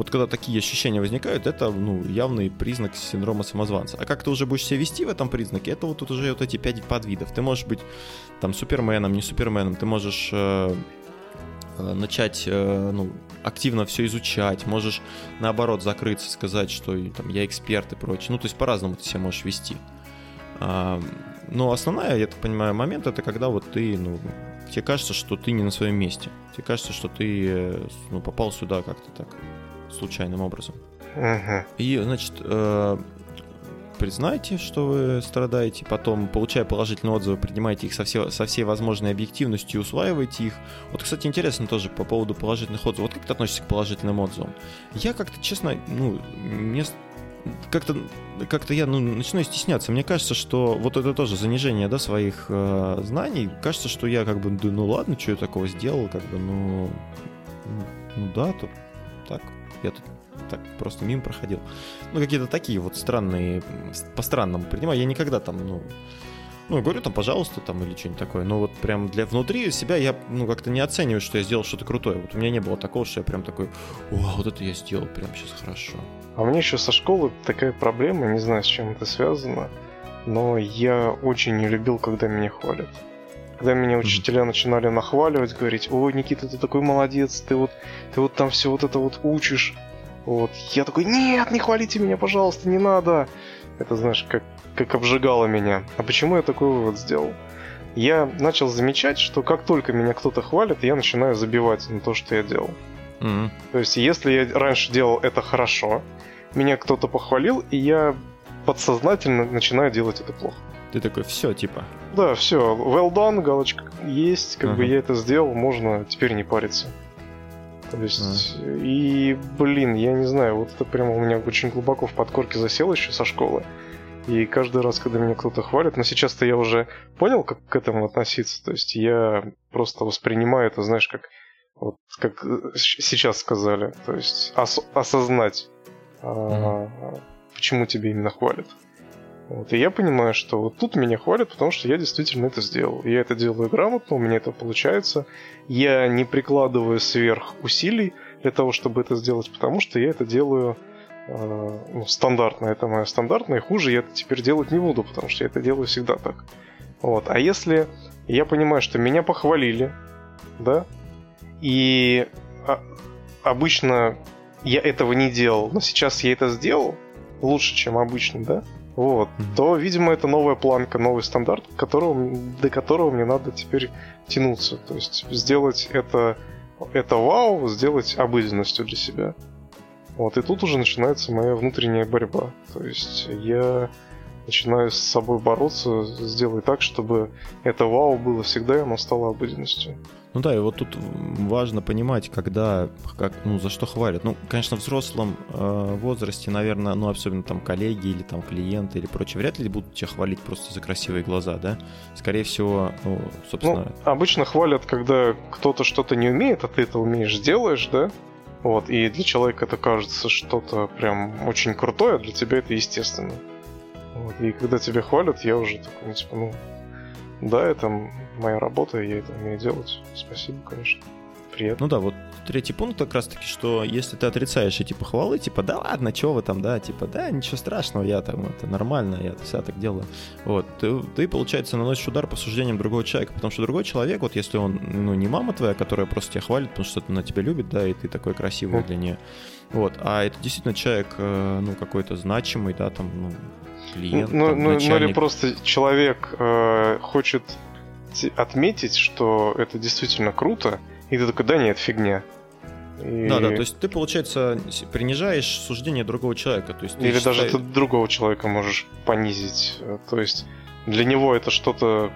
Вот когда такие ощущения возникают, это, ну, явный признак синдрома самозванца. А как ты уже будешь себя вести в этом признаке, это вот тут уже вот эти пять подвидов. Ты можешь быть там суперменом, не суперменом, ты можешь э, э, начать, э, ну, активно все изучать, можешь наоборот закрыться, сказать, что там, я эксперт и прочее. Ну, то есть по-разному ты себя можешь вести. Но основная, я так понимаю, момент это когда вот ты, ну, тебе кажется, что ты не на своем месте. Тебе кажется, что ты э, ну, попал сюда как-то так случайным образом. Uh-huh. И, значит, э, признайте, что вы страдаете, потом, получая положительные отзывы, принимайте их со всей, со всей возможной объективностью и усваивайте их. Вот, кстати, интересно тоже по поводу положительных отзывов. Вот как ты относишься к положительным отзывам? Я как-то, честно, ну, мне как-то как-то я ну, начинаю стесняться. Мне кажется, что вот это тоже занижение да, своих э, знаний. Кажется, что я как бы, ну ладно, что я такого сделал, как бы, ну, ну да, тут так, я тут так просто мимо проходил. Ну, какие-то такие вот странные, по-странному принимаю. Я никогда там, ну, ну, говорю там, пожалуйста, там, или что-нибудь такое. Но вот прям для внутри себя я, ну, как-то не оцениваю, что я сделал что-то крутое. Вот у меня не было такого, что я прям такой, о, вот это я сделал прям сейчас хорошо. А мне еще со школы такая проблема, не знаю, с чем это связано, но я очень не любил, когда меня хвалят. Когда меня учителя начинали нахваливать, говорить, ой, Никита, ты такой молодец, ты вот, ты вот там все вот это вот учишь. Вот. Я такой, нет, не хвалите меня, пожалуйста, не надо. Это, знаешь, как, как обжигало меня. А почему я такой вывод сделал? Я начал замечать, что как только меня кто-то хвалит, я начинаю забивать на то, что я делал. Mm-hmm. То есть, если я раньше делал это хорошо, меня кто-то похвалил, и я подсознательно начинаю делать это плохо. Ты такой, все, типа. Да, все, well done, галочка есть, как uh-huh. бы я это сделал, можно теперь не париться. То есть, uh-huh. и, блин, я не знаю, вот это прямо у меня очень глубоко в подкорке засело еще со школы. И каждый раз, когда меня кто-то хвалит, но сейчас-то я уже понял, как к этому относиться. То есть я просто воспринимаю это, знаешь, как вот как сейчас сказали, то есть ос- осознать mm-hmm. почему тебе именно хвалят. Вот. И я понимаю, что вот тут меня хвалят, потому что я действительно это сделал. Я это делаю грамотно, у меня это получается. Я не прикладываю сверх усилий для того, чтобы это сделать, потому что я это делаю э, ну, стандартно. Это моя стандартная, и хуже я это теперь делать не буду, потому что я это делаю всегда так. Вот. А если я понимаю, что меня похвалили, да, и а, обычно я этого не делал, но сейчас я это сделал лучше, чем обычно, да? Вот, mm-hmm. то, видимо, это новая планка, новый стандарт, которого, до которого мне надо теперь тянуться. То есть сделать это, это вау, сделать обыденностью для себя. Вот, и тут уже начинается моя внутренняя борьба. То есть я начинаю с собой бороться, сделать так, чтобы это вау было всегда, и оно стало обыденностью. Ну да, и вот тут важно понимать, когда, как, ну, за что хвалят. Ну, конечно, в взрослом э, возрасте, наверное, ну, особенно там коллеги или там клиенты или прочее, вряд ли будут тебя хвалить просто за красивые глаза, да? Скорее всего, ну, собственно... Ну, обычно хвалят, когда кто-то что-то не умеет, а ты это умеешь, делаешь, да? Вот, и для человека это кажется что-то прям очень крутое, а для тебя это естественно. Вот, и когда тебя хвалят, я уже такой, ну, типа, ну, да, это моя работа, я это умею делать. Спасибо, конечно. Приятно. Ну да, вот третий пункт как раз таки, что если ты отрицаешь эти похвалы, типа, да ладно, чего вы там, да, типа, да, ничего страшного, я там, это нормально, я вся так делаю. Вот, ты, ты, получается, наносишь удар по суждениям другого человека, потому что другой человек, вот если он, ну, не мама твоя, которая просто тебя хвалит, потому что она тебя любит, да, и ты такой красивый для нее, вот, а это действительно человек, э, ну, какой-то значимый, да, там, ну, клиент. Ну, там, ну, ну или просто человек э, хочет отметить, что это действительно круто, и ты такой, да нет, фигня. И... Да, да, то есть ты, получается, принижаешь суждение другого человека. То есть Или считаешь... даже ты другого человека можешь понизить. То есть для него это что-то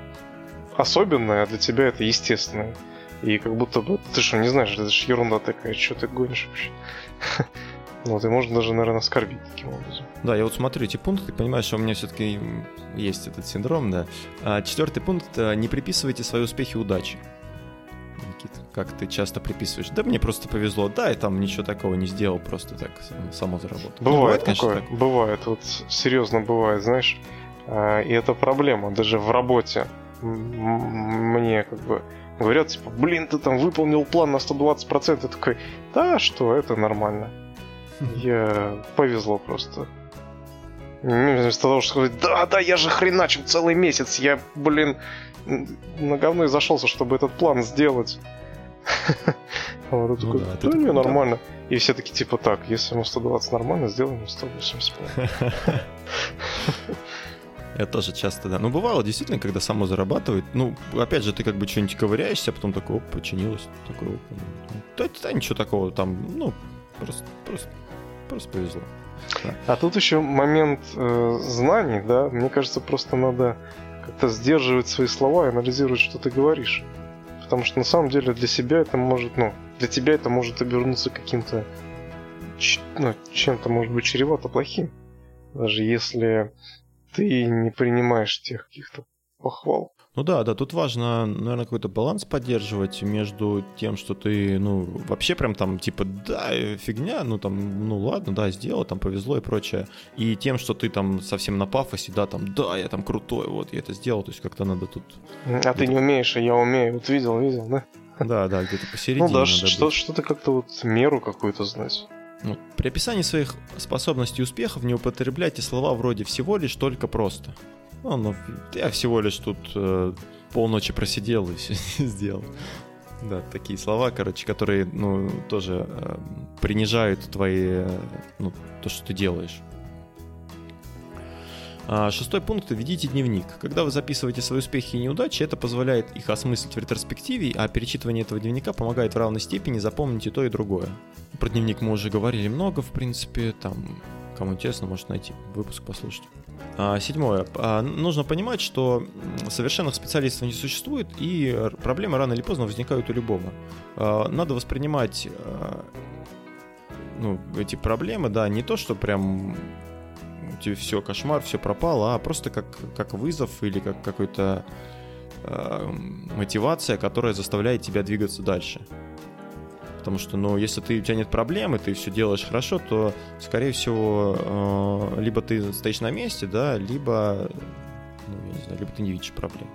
особенное, а для тебя это естественное. И как будто бы ты что, не знаешь, это же ерунда такая, что ты гонишь вообще. (laughs) Вот, и можно даже, наверное, оскорбить таким образом. Да, я вот смотрю эти пункты, ты понимаешь, что у меня все-таки есть этот синдром, да. А, четвертый пункт – не приписывайте свои успехи удачи. Никита, как ты часто приписываешь? Да мне просто повезло, да, и там ничего такого не сделал, просто так само заработал. Бывает, ну, бывает конечно, такое, так. бывает, вот серьезно бывает, знаешь, а, и это проблема, даже в работе мне как бы говорят, типа, блин, ты там выполнил план на 120%, я такой, да, что, это нормально. Я повезло просто. Вместо того, чтобы сказать, да, да, я же хреначил целый месяц, я, блин, на говно и зашелся, чтобы этот план сделать. (laughs) Вот, ну, такой, да, да не, нормально. И все таки типа, так, если ему 120 нормально, сделаем ему 180. Я (laughs) (laughs) тоже часто, да. Ну, бывало действительно, когда само зарабатывает. Ну, опять же, ты как бы что-нибудь ковыряешься, а потом такой, оп, починилось. Такой, оп, ну, да, да, ничего такого там, ну, просто, просто, просто повезло. А тут еще момент э, знаний, да. Мне кажется, просто надо как-то сдерживать свои слова и анализировать, что ты говоришь. Потому что на самом деле для себя это может, ну, для тебя это может обернуться каким-то, ну, чем-то может быть чревато плохим. Даже если ты не принимаешь тех каких-то похвал. Ну да, да, тут важно, наверное, какой-то баланс поддерживать между тем, что ты, ну, вообще прям там, типа, да, фигня, ну там, ну ладно, да, сделал, там повезло и прочее, и тем, что ты там совсем на пафосе, да, там, да, я там крутой, вот, я это сделал, то есть как-то надо тут... А ты не умеешь, а я умею, вот видел, видел, да? Да, да, где-то посередине. Ну да, что, что-то как-то вот меру какую-то знать. Ну, при описании своих способностей и успехов не употребляйте слова вроде «всего лишь только просто». Ну, ну, я всего лишь тут э, полночи просидел и все (laughs) сделал. Да, такие слова, короче, которые, ну, тоже э, принижают твои, э, ну, то, что ты делаешь. А, шестой пункт – ведите дневник. Когда вы записываете свои успехи и неудачи, это позволяет их осмыслить в ретроспективе, а перечитывание этого дневника помогает в равной степени запомнить и то, и другое. Про дневник мы уже говорили много, в принципе, там, кому интересно, может найти выпуск послушать. А, седьмое. А, нужно понимать, что совершенных специалистов не существует, и проблемы рано или поздно возникают у любого. А, надо воспринимать ну, эти проблемы, да, не то, что прям тебе все кошмар, все пропало, а просто как, как вызов или как какой-то мотивация, которая заставляет тебя двигаться дальше. Потому что, ну, если ты, у тебя нет проблемы, ты все делаешь хорошо, то, скорее всего, э, либо ты стоишь на месте, да, либо, ну, я не знаю, либо ты не видишь проблем.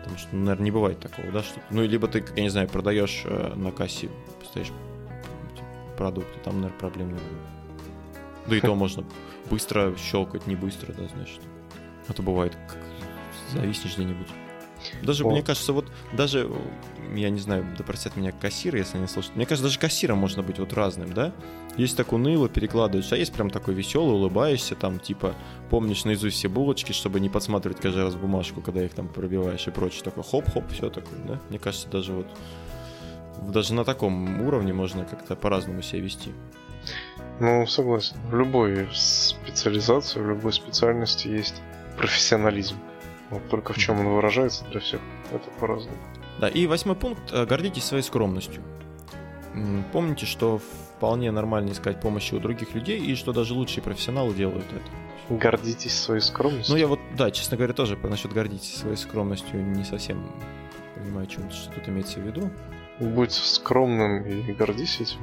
Потому что, ну, наверное, не бывает такого, да, что ну, либо ты, я не знаю, продаешь э, на кассе, стоишь типа, продукты, там, наверное, проблем не будет. Да и то можно быстро щелкать, не быстро, да, значит. А то бывает, как зависнешь где-нибудь. Даже, вот. мне кажется, вот даже, я не знаю, да простят меня кассиры, если они слушают, мне кажется, даже кассиром можно быть вот разным, да? Есть так уныло, перекладываешь, а есть прям такой веселый, улыбаешься, там, типа, помнишь наизусть все булочки, чтобы не подсматривать каждый раз бумажку, когда их там пробиваешь и прочее. Такой хоп-хоп, все такое, да? Мне кажется, даже вот даже на таком уровне можно как-то по-разному себя вести. Ну, согласен. В любой специализации, в любой специальности есть профессионализм. Вот только в чем он выражается для всех, это по-разному. Да, и восьмой пункт. Э, гордитесь своей скромностью. Помните, что вполне нормально искать помощи у других людей, и что даже лучшие профессионалы делают это. Гордитесь своей скромностью? Ну, я вот, да, честно говоря, тоже насчет гордитесь своей скромностью не совсем понимаю, чем, что тут имеется в виду. Будь скромным и гордись этим.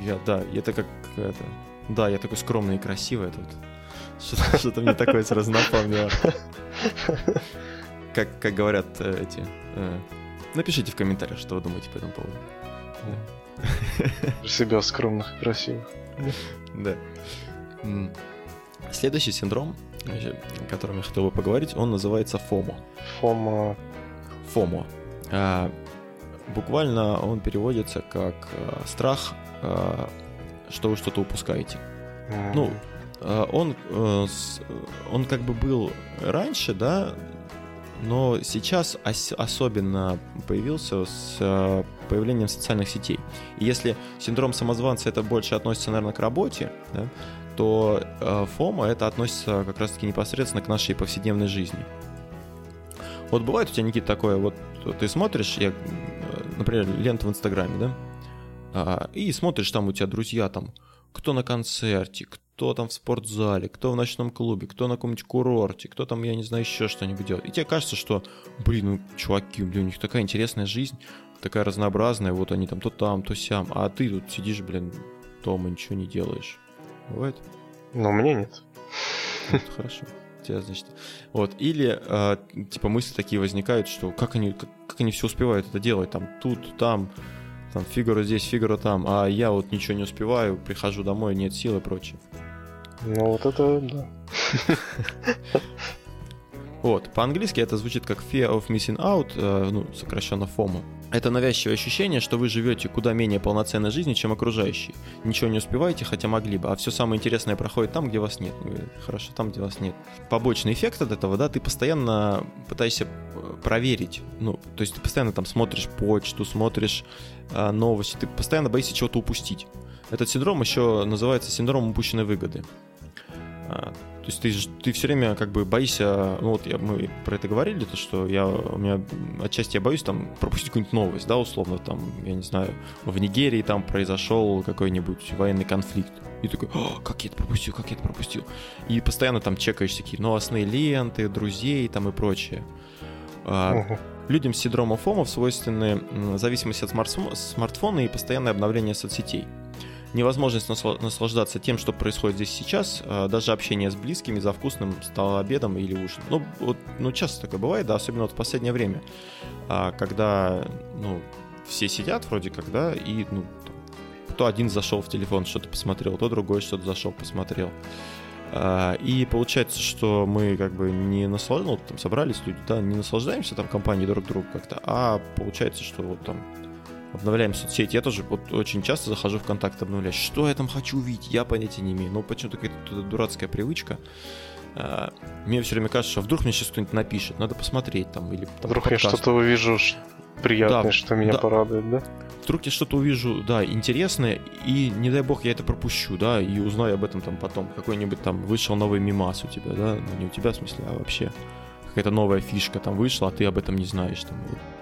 Я, да, это как это. Да, я такой скромный и красивый тут. Что-то, что мне такое сразу напомнило. Как, как говорят э, эти... Э, напишите в комментариях, что вы думаете по этому поводу. Про себя скромных и красивых. Да. Следующий синдром, о котором я хотел бы поговорить, он называется ФОМО. ФОМО. ФОМО. А, буквально он переводится как а, страх, что вы что-то упускаете. Ну, он, а, он как бы был раньше, да, но сейчас ос- особенно появился с появлением социальных сетей. И если синдром самозванца это больше относится, наверное, к работе, да, то э, ФОМа это относится как раз-таки непосредственно к нашей повседневной жизни. Вот бывает у тебя, Никита, такое, вот ты смотришь, я, например, ленту в Инстаграме, да, а, и смотришь, там у тебя друзья, там, кто на концерте, кто там в спортзале, кто в ночном клубе, кто на каком-нибудь курорте, кто там, я не знаю, еще что-нибудь делает. И тебе кажется, что, блин, ну, чуваки, блин, у них такая интересная жизнь, такая разнообразная, вот они там то там, то сям, а ты тут сидишь, блин, дома ничего не делаешь. Бывает? Но мне нет. Вот, хорошо. Тебя, значит. Вот. Или, э, типа, мысли такие возникают, что как они, как, как они все успевают это делать, там, тут, там, там, фигура здесь, фигура там, а я вот ничего не успеваю, прихожу домой, нет сил и прочее. Ну, вот это, да. (laughs) Вот, по-английски это звучит как fear of missing out, э, ну, сокращенно FOMO. Это навязчивое ощущение, что вы живете куда менее полноценной жизнью, чем окружающие. Ничего не успеваете, хотя могли бы, а все самое интересное проходит там, где вас нет. Хорошо, там, где вас нет. Побочный эффект от этого, да, ты постоянно пытаешься э, проверить, ну, то есть ты постоянно там смотришь почту, смотришь э, новости, ты постоянно боишься чего-то упустить. Этот синдром еще называется синдромом упущенной выгоды. А, то есть ты, ты все время как бы боишься, ну вот я, мы про это говорили, то что я, у меня отчасти я боюсь там пропустить какую-нибудь новость, да, условно, там, я не знаю, в Нигерии там произошел какой-нибудь военный конфликт. И такой, как я это пропустил, как я это пропустил. И постоянно там чекаешь такие новостные ленты, друзей там и прочее. Uh-huh. Людям с синдромом фомов свойственны зависимость от смартфона и постоянное обновление соцсетей невозможность наслаждаться тем, что происходит здесь сейчас, а, даже общение с близкими за вкусным обедом или ужином. Ну, вот, ну часто такое бывает, да, особенно вот в последнее время, а, когда, ну, все сидят вроде как, да, и, ну, кто один зашел в телефон, что-то посмотрел, то другой что-то зашел, посмотрел. А, и получается, что мы как бы не наслаждаемся, ну, там собрались люди, да, не наслаждаемся там компанией друг друга как-то, а получается, что вот там обновляем соцсети. Я тоже вот очень часто захожу в контакт обновлять. Что я там хочу увидеть, я понятия не имею. Но почему-то какая-то дурацкая привычка. А, мне все время кажется, что вдруг мне сейчас кто-нибудь напишет, надо посмотреть там или там, Вдруг подкаст. я что-то увижу приятное, да, что меня да. порадует, да? Вдруг я что-то увижу, да, интересное, и не дай бог я это пропущу, да, и узнаю об этом там потом. Какой-нибудь там вышел новый мимас у тебя, да, ну не у тебя в смысле, а вообще какая-то новая фишка там вышла, а ты об этом не знаешь. Там.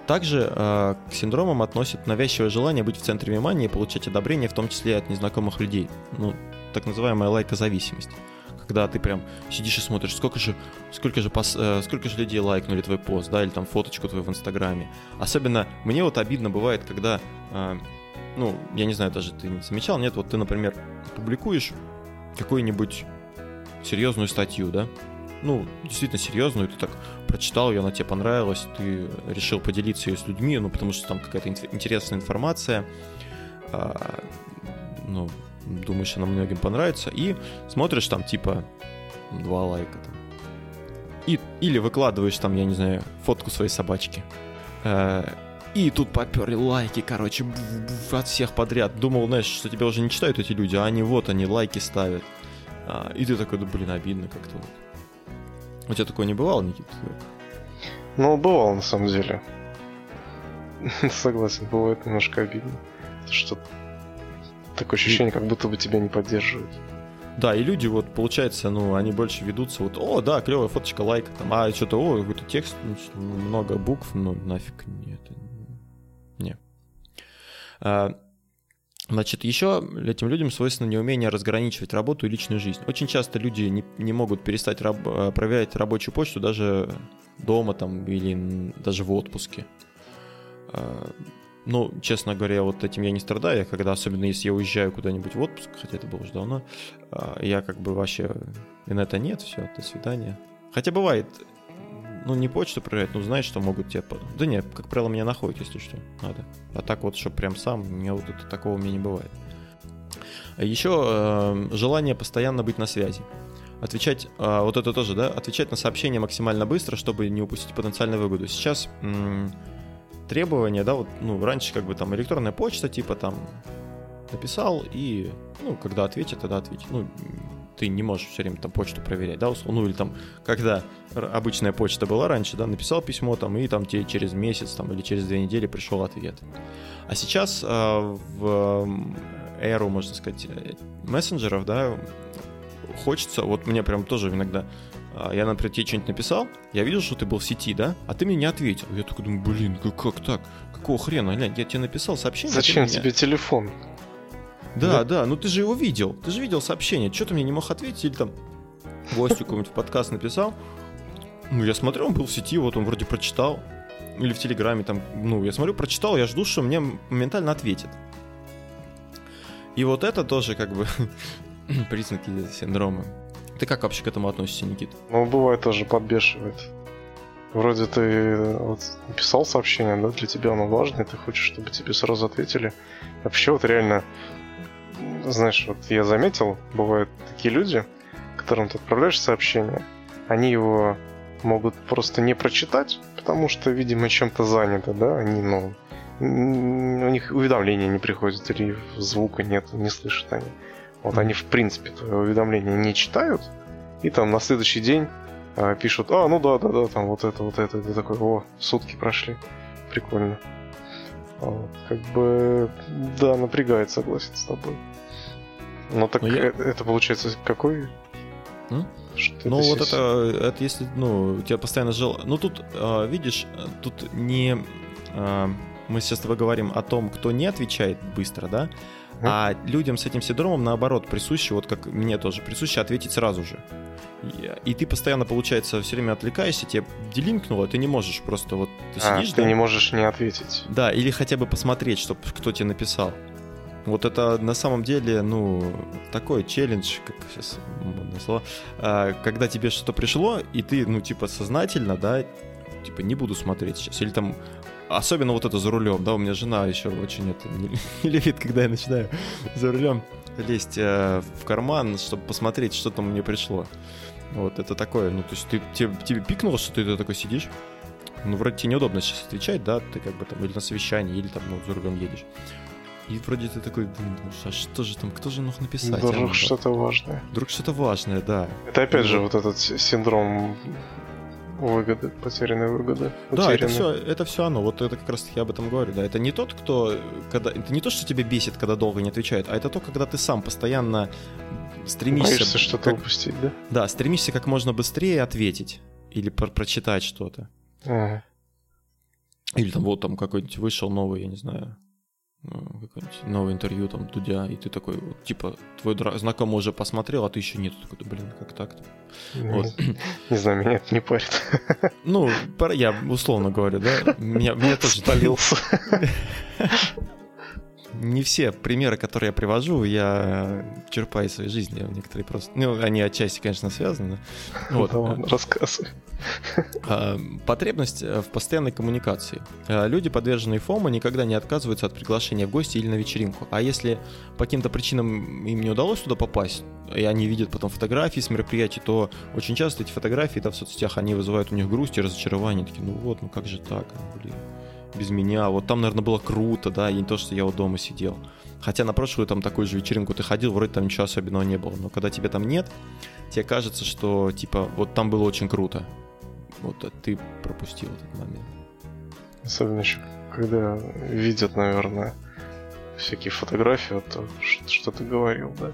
Также э, к синдромам относят навязчивое желание быть в центре внимания и получать одобрение, в том числе от незнакомых людей. Ну, так называемая лайкозависимость. Когда ты прям сидишь и смотришь, сколько же, сколько же, пос, э, сколько же людей лайкнули твой пост, да, или там фоточку твою в Инстаграме. Особенно мне вот обидно бывает, когда, э, ну, я не знаю, даже ты не замечал, нет, вот ты, например, публикуешь какую-нибудь серьезную статью, да, ну, действительно серьезную, ты так прочитал ее, она тебе понравилась, ты решил поделиться ее с людьми, ну, потому что там какая-то интересная информация, а, ну, думаешь, она многим понравится, и смотришь там, типа, два лайка там. И, или выкладываешь там, я не знаю, фотку своей собачки. Э, и тут поперли лайки, короче, от всех подряд. Думал, знаешь, что тебя уже не читают эти люди, а они вот, они лайки ставят. А, и ты такой, да блин, обидно как-то вот. У тебя такое не бывало, Никита? Ну, бывало на самом деле. (laughs) Согласен, бывает немножко обидно. Что такое ощущение, как будто бы тебя не поддерживают. Да, и люди, вот, получается, ну, они больше ведутся, вот, о, да, клевая фоточка, лайк, там, а что-то, о, какой-то текст, ну, много букв, ну, нафиг, нет, не. А, значит, еще этим людям свойственно неумение разграничивать работу и личную жизнь. Очень часто люди не, не могут перестать раб, э, проверять рабочую почту даже дома там или даже в отпуске. А, ну, честно говоря, вот этим я не страдаю, я когда, особенно если я уезжаю куда-нибудь в отпуск, хотя это было уже давно, а, я как бы вообще, инета нет, все, до свидания. Хотя бывает, ну, не почту проверять, ну, знаешь, что могут тебе... Да нет, как правило, меня находят, если что, надо. А так вот, что прям сам, у меня вот это, такого у меня не бывает. Еще э, желание постоянно быть на связи. Отвечать, э, вот это тоже, да, отвечать на сообщения максимально быстро, чтобы не упустить потенциальную выгоду. Сейчас м- требования, да, вот, ну, раньше как бы там электронная почта, типа там написал и, ну, когда ответит, тогда ответит. Ну, ты не можешь все время там почту проверять, да, условно, ну, или там, когда обычная почта была раньше, да, написал письмо там, и там тебе через месяц там или через две недели пришел ответ. А сейчас э, в эру, можно сказать, э, мессенджеров, да, хочется, вот мне прям тоже иногда а, я, например, тебе что-нибудь написал, я видел, что ты был в сети, да, а ты мне не ответил. Я такой думаю, блин, как, как так? Какого хрена? Глянь, я тебе написал сообщение. А Зачем тебе телефон? Да, да, да, ну ты же его видел. Ты же видел сообщение. Что ты мне не мог ответить? Или там гостю какой-нибудь в подкаст написал. Ну, я смотрю, он был в сети, вот он вроде прочитал. Или в Телеграме там, ну, я смотрю, прочитал, я жду, что мне моментально ответит. И вот это тоже как бы (laughs) признаки синдрома. Ты как вообще к этому относишься, Никит? Ну, бывает тоже подбешивает. Вроде ты вот писал сообщение, да, для тебя оно важно, и ты хочешь, чтобы тебе сразу ответили. Вообще вот реально, знаешь, вот я заметил, бывают такие люди, которым ты отправляешь сообщение, они его могут просто не прочитать, потому что, видимо, чем-то заняты, да, они, ну, у них уведомления не приходят, или звука нет, не слышат они. Вот они, в принципе, твое уведомление не читают, и там на следующий день э, пишут, а, ну да, да, да, там вот это, вот это, и такой, о, сутки прошли, прикольно. Вот, как бы, да, напрягает, согласен с тобой. Но так Но я... это, это получается какой? Что ну, вот это, это если, ну, у тебя постоянно жил... Ну, тут, э, видишь, тут не... Э, мы сейчас с тобой говорим о том, кто не отвечает быстро, да? А людям с этим синдромом, наоборот, присуще, вот как мне тоже, присуще ответить сразу же. И, ты постоянно, получается, все время отвлекаешься, тебе делинкнуло, ты не можешь просто вот... Ты а, сидишь, ты да? не можешь не ответить. Да, или хотя бы посмотреть, чтоб, кто тебе написал. Вот это на самом деле, ну, такой челлендж, как сейчас модное слово, а, когда тебе что-то пришло, и ты, ну, типа, сознательно, да, типа, не буду смотреть сейчас. Или там Особенно вот это за рулем, да, у меня жена еще очень это не, (laughs) не любит, когда я начинаю за рулем лезть э, в карман, чтобы посмотреть, что там мне пришло. Вот, это такое, ну, то есть ты, тебе, тебе пикнуло, что ты, такой сидишь, ну, вроде тебе неудобно сейчас отвечать, да, ты как бы там или на совещании, или там, ну, за рулем едешь. И вроде ты такой, блин, а что же там, кто же мог написать? Вдруг а, что-то важное. Вдруг что-то важное, да. Это опять ну, же вот этот синдром выгоды, потерянные выгоды. Да, это все, это все оно. Вот это как раз таки об этом говорю. Да, это не тот, кто, когда, это не то, что тебе бесит, когда долго не отвечает, а это то, когда ты сам постоянно стремишься. Боишься что-то как, упустить, да? Да, стремишься как можно быстрее ответить или про прочитать что-то. Ага. Или там вот там какой-нибудь вышел новый, я не знаю, ну, какое-нибудь новое интервью там Дудя, и ты такой, вот, типа, твой знакомый уже посмотрел, а ты еще нет. Такой, блин, как так-то? Вот. Не знаю, меня это не парит. Ну, я условно говорю, да? Меня, меня тоже... Спалился. Не все примеры, которые я привожу, я черпаю из своей жизни. Некоторые просто... Ну, они отчасти, конечно, связаны. Вот. Да ладно, рассказывай. А, потребность в постоянной коммуникации. А, люди, подверженные ФОМа, никогда не отказываются от приглашения в гости или на вечеринку. А если по каким-то причинам им не удалось туда попасть, и они видят потом фотографии с мероприятий, то очень часто эти фотографии да, в соцсетях, они вызывают у них грусть и разочарование. Такие, ну вот, ну как же так, блин без меня. Вот там, наверное, было круто, да, и не то, что я вот дома сидел. Хотя на прошлую там такую же вечеринку ты ходил, вроде там ничего особенного не было. Но когда тебя там нет, тебе кажется, что типа вот там было очень круто. Вот а ты пропустил этот момент. Особенно еще, когда видят, наверное, всякие фотографии, то что ты говорил, да?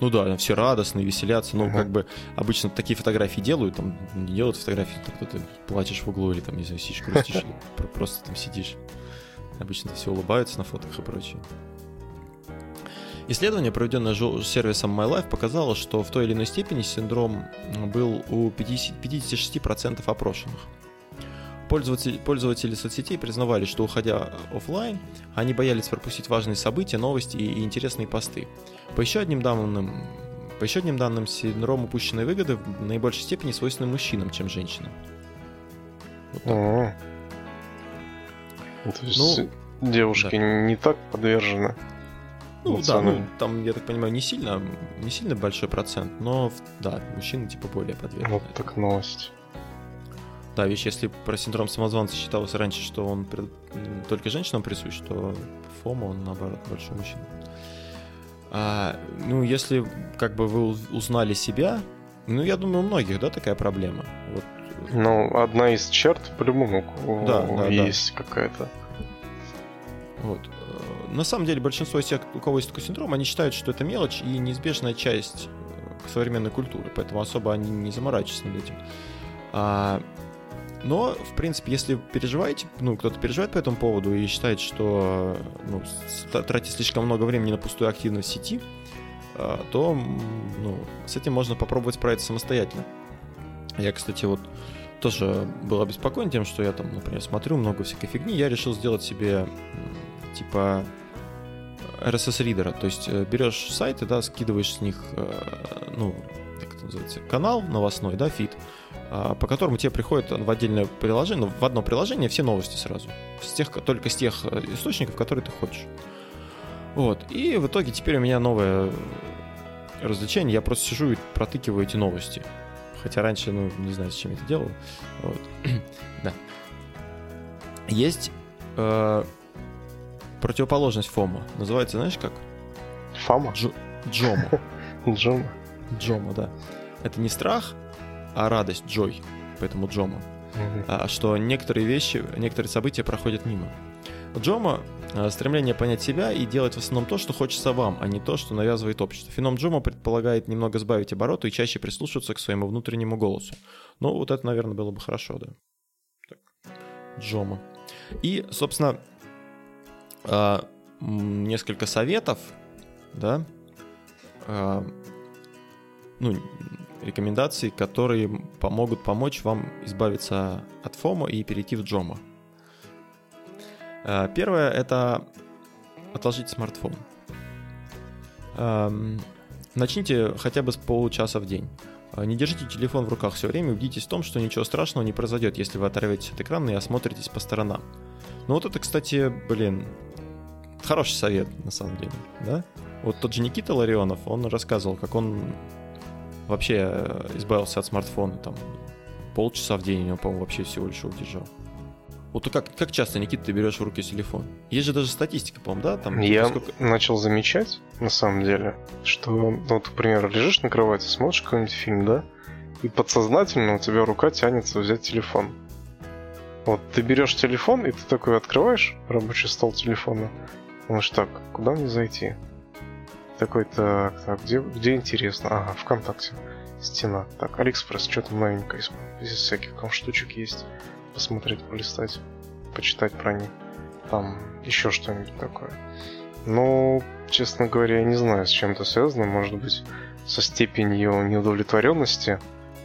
Ну да, все радостные, веселятся. Ну, uh-huh. как бы обычно такие фотографии делают, там не делают фотографии, там ты плачешь в углу или там, не знаю, сидишь, грустишь, (laughs) просто там сидишь. Обычно все улыбаются на фотах и прочее. Исследование, проведенное сервисом MyLife, показало, что в той или иной степени синдром был у 50, 56% опрошенных. Пользователи, пользователи соцсетей признавали, что уходя офлайн, они боялись пропустить важные события, новости и интересные посты. По еще одним данным, по еще одним данным, синдром упущенной выгоды в наибольшей степени свойственен мужчинам, чем женщинам. Вот так. То есть ну, девушки да. не так подвержены. Ну да, ну там, я так понимаю, не сильно, не сильно большой процент, но да, мужчины типа более подвержены. Вот так новость. Да, вещь, если про синдром самозванца считалось раньше, что он только женщинам присущ, то ФОМа он наоборот больше мужчин. А, ну, если как бы вы узнали себя, ну, я думаю, у многих, да, такая проблема. Вот. Ну, одна из черт, по-любому, да, да, есть да. какая-то. Вот. На самом деле, большинство из тех, у кого есть такой синдром, они считают, что это мелочь и неизбежная часть э, современной культуры, поэтому особо они не заморачиваются над этим. А, но, в принципе, если переживаете, ну, кто-то переживает по этому поводу и считает, что ну, тратит слишком много времени на пустую активность сети, а, то ну, с этим можно попробовать справиться самостоятельно. Я, кстати, вот тоже был обеспокоен тем, что я там, например, смотрю много всякой фигни, я решил сделать себе типа RSS-ридера, то есть э, берешь сайты, да, скидываешь с них, э, ну, как это называется, канал новостной, да, фит, а, по которому тебе приходит в отдельное приложение, в одно приложение все новости сразу. С тех, только с тех э, источников, которые ты хочешь. Вот. И в итоге теперь у меня новое развлечение. Я просто сижу и протыкиваю эти новости. Хотя раньше, ну, не знаю, зачем я это делал. Вот. (clears throat) да. Есть э, противоположность ФОМа. Называется, знаешь как? Фома? Дж- Джома. (laughs) Джома. Джома, да. Это не страх, а радость, джой, поэтому Джома. Mm-hmm. А, что некоторые вещи, некоторые события проходят мимо. Джома а, стремление понять себя и делать в основном то, что хочется вам, а не то, что навязывает общество. Феном Джома предполагает немного сбавить обороты и чаще прислушиваться к своему внутреннему голосу. Ну, вот это, наверное, было бы хорошо, да. Так. Джома. И, собственно, а, несколько советов, да, ну, рекомендаций, которые помогут помочь вам избавиться от фома и перейти в джома. Э, первое — это отложить смартфон. Эм, начните хотя бы с получаса в день. Э, не держите телефон в руках все время, убедитесь в том, что ничего страшного не произойдет, если вы оторветесь от экрана и осмотритесь по сторонам. Ну вот это, кстати, блин, хороший совет, на самом деле, да? Вот тот же Никита Ларионов, он рассказывал, как он вообще э, избавился от смартфона, там, полчаса в день у него, по-моему, вообще всего лишь удержал. Вот как, как часто, Никита, ты берешь в руки телефон? Есть же даже статистика, по-моему, да? Там, Я сколько... начал замечать, на самом деле, что, ну, вот, например, лежишь на кровати, смотришь какой-нибудь фильм, да? И подсознательно у тебя рука тянется взять телефон. Вот ты берешь телефон, и ты такой открываешь рабочий стол телефона. Думаешь, так, куда мне зайти? Такой, так, так, где, где интересно? Ага, ВКонтакте. Стена. Так, Алиэкспресс, что там новенькое из, всяких там штучек есть. Посмотреть, полистать, почитать про них. Там еще что-нибудь такое. Ну, честно говоря, я не знаю, с чем это связано. Может быть, со степенью неудовлетворенности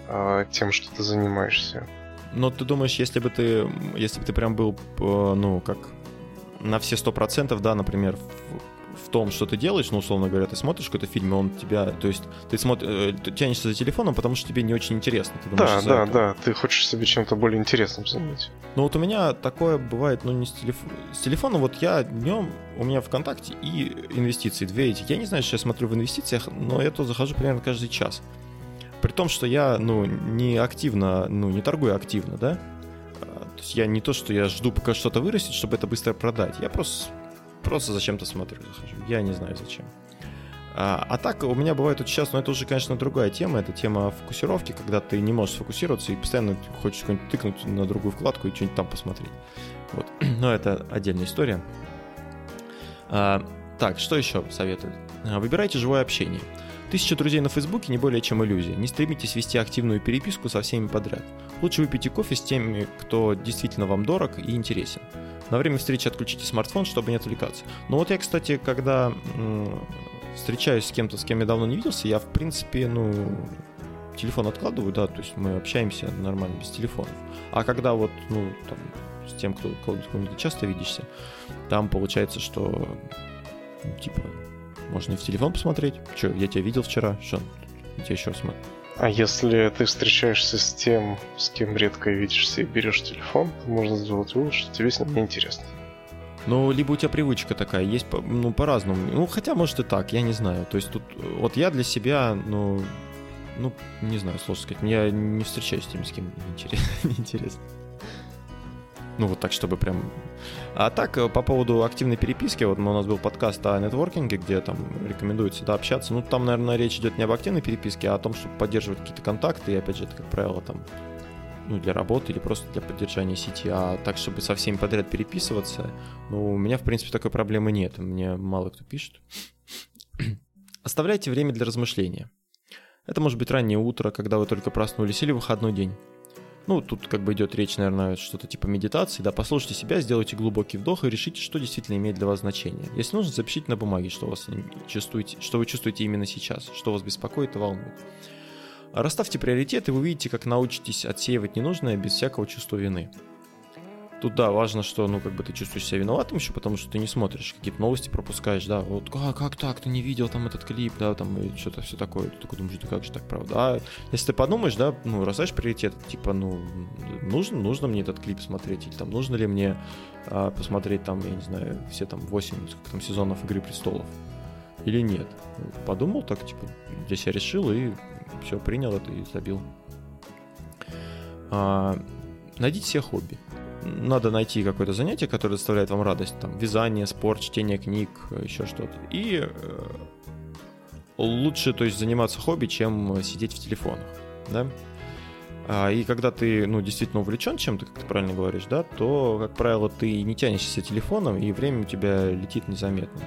э, тем, что ты занимаешься. Но ты думаешь, если бы ты, если бы ты прям был, э, ну, как на все сто процентов, да, например, в, том, что ты делаешь, ну, условно говоря, ты смотришь какой-то фильм, и он тебя, то есть ты смотришь, э, ты тянешься за телефоном, потому что тебе не очень интересно. Ты думаешь, да, да, да, ты хочешь себе чем-то более интересным занять. Ну вот у меня такое бывает, ну не с, телеф... с телефона, вот я днем, у меня ВКонтакте и инвестиции, две эти. Я не знаю, что я смотрю в инвестициях, но я тут захожу примерно каждый час. При том, что я, ну, не активно, ну, не торгую активно, да? А, то есть я не то, что я жду, пока что-то вырастет, чтобы это быстро продать. Я просто, просто зачем-то смотрю. Я не знаю зачем. А, а так у меня бывает вот сейчас, но это уже, конечно, другая тема. Это тема фокусировки, когда ты не можешь сфокусироваться и постоянно хочешь что-нибудь тыкнуть на другую вкладку и что-нибудь там посмотреть. Вот. (clears throat) Но это отдельная история. А, так, что еще советую? А, выбирайте живое общение. Тысяча друзей на Фейсбуке не более чем иллюзия. Не стремитесь вести активную переписку со всеми подряд. Лучше выпейте кофе с теми, кто действительно вам дорог и интересен. На время встречи отключите смартфон, чтобы не отвлекаться. Но вот я, кстати, когда встречаюсь с кем-то, с кем я давно не виделся, я, в принципе, ну, телефон откладываю, да, то есть мы общаемся нормально без телефонов. А когда вот, ну, там, с тем, кто, кого ты часто видишься, там получается, что, ну, типа, можно и в телефон посмотреть. Че, я тебя видел вчера, что? Я тебя еще смотрю. А если ты встречаешься с тем, с кем редко видишься и берешь телефон, то можно сделать вывод, что тебе с ним неинтересно. Ну, либо у тебя привычка такая, есть ну, по-разному. Ну, хотя, может, и так, я не знаю. То есть тут, вот я для себя, ну, ну, не знаю, сложно сказать, я не встречаюсь с тем, с кем (laughs) неинтересно. Ну, вот так, чтобы прям... А так, э, по поводу активной переписки, вот у нас был подкаст о нетворкинге, где там рекомендуют всегда общаться. Ну, там, наверное, речь идет не об активной переписке, а о том, чтобы поддерживать какие-то контакты. И, опять же, это, как правило, там, ну, для работы или просто для поддержания сети. А так, чтобы со всеми подряд переписываться, ну, у меня, в принципе, такой проблемы нет. Мне мало кто пишет. (clears throat) Оставляйте время для размышления. Это может быть раннее утро, когда вы только проснулись, или выходной день. Ну, тут как бы идет речь, наверное, что-то типа медитации, да, послушайте себя, сделайте глубокий вдох и решите, что действительно имеет для вас значение. Если нужно, запишите на бумаге, что, вас чувствуете, что вы чувствуете именно сейчас, что вас беспокоит и волнует. Расставьте приоритеты, вы увидите, как научитесь отсеивать ненужное без всякого чувства вины. Тут, да, важно, что, ну, как бы ты чувствуешь себя виноватым еще, потому что ты не смотришь, какие-то новости пропускаешь, да, вот, а, как так, ты не видел там этот клип, да, там, и что-то все такое, ты такой думаешь, да как же так, правда, а если ты подумаешь, да, ну, расставишь приоритет, типа, ну, нужно, нужно мне этот клип смотреть, или там, нужно ли мне а, посмотреть там, я не знаю, все там 8 там, сезонов Игры Престолов, или нет. Подумал так, типа, для себя решил и все, принял это и забил. А, найдите себе хобби надо найти какое-то занятие, которое доставляет вам радость, там, вязание, спорт, чтение книг, еще что-то. И э, лучше, то есть, заниматься хобби, чем сидеть в телефонах, да. А, и когда ты, ну, действительно увлечен чем-то, как ты правильно говоришь, да, то, как правило, ты не тянешься телефоном, и время у тебя летит незаметно.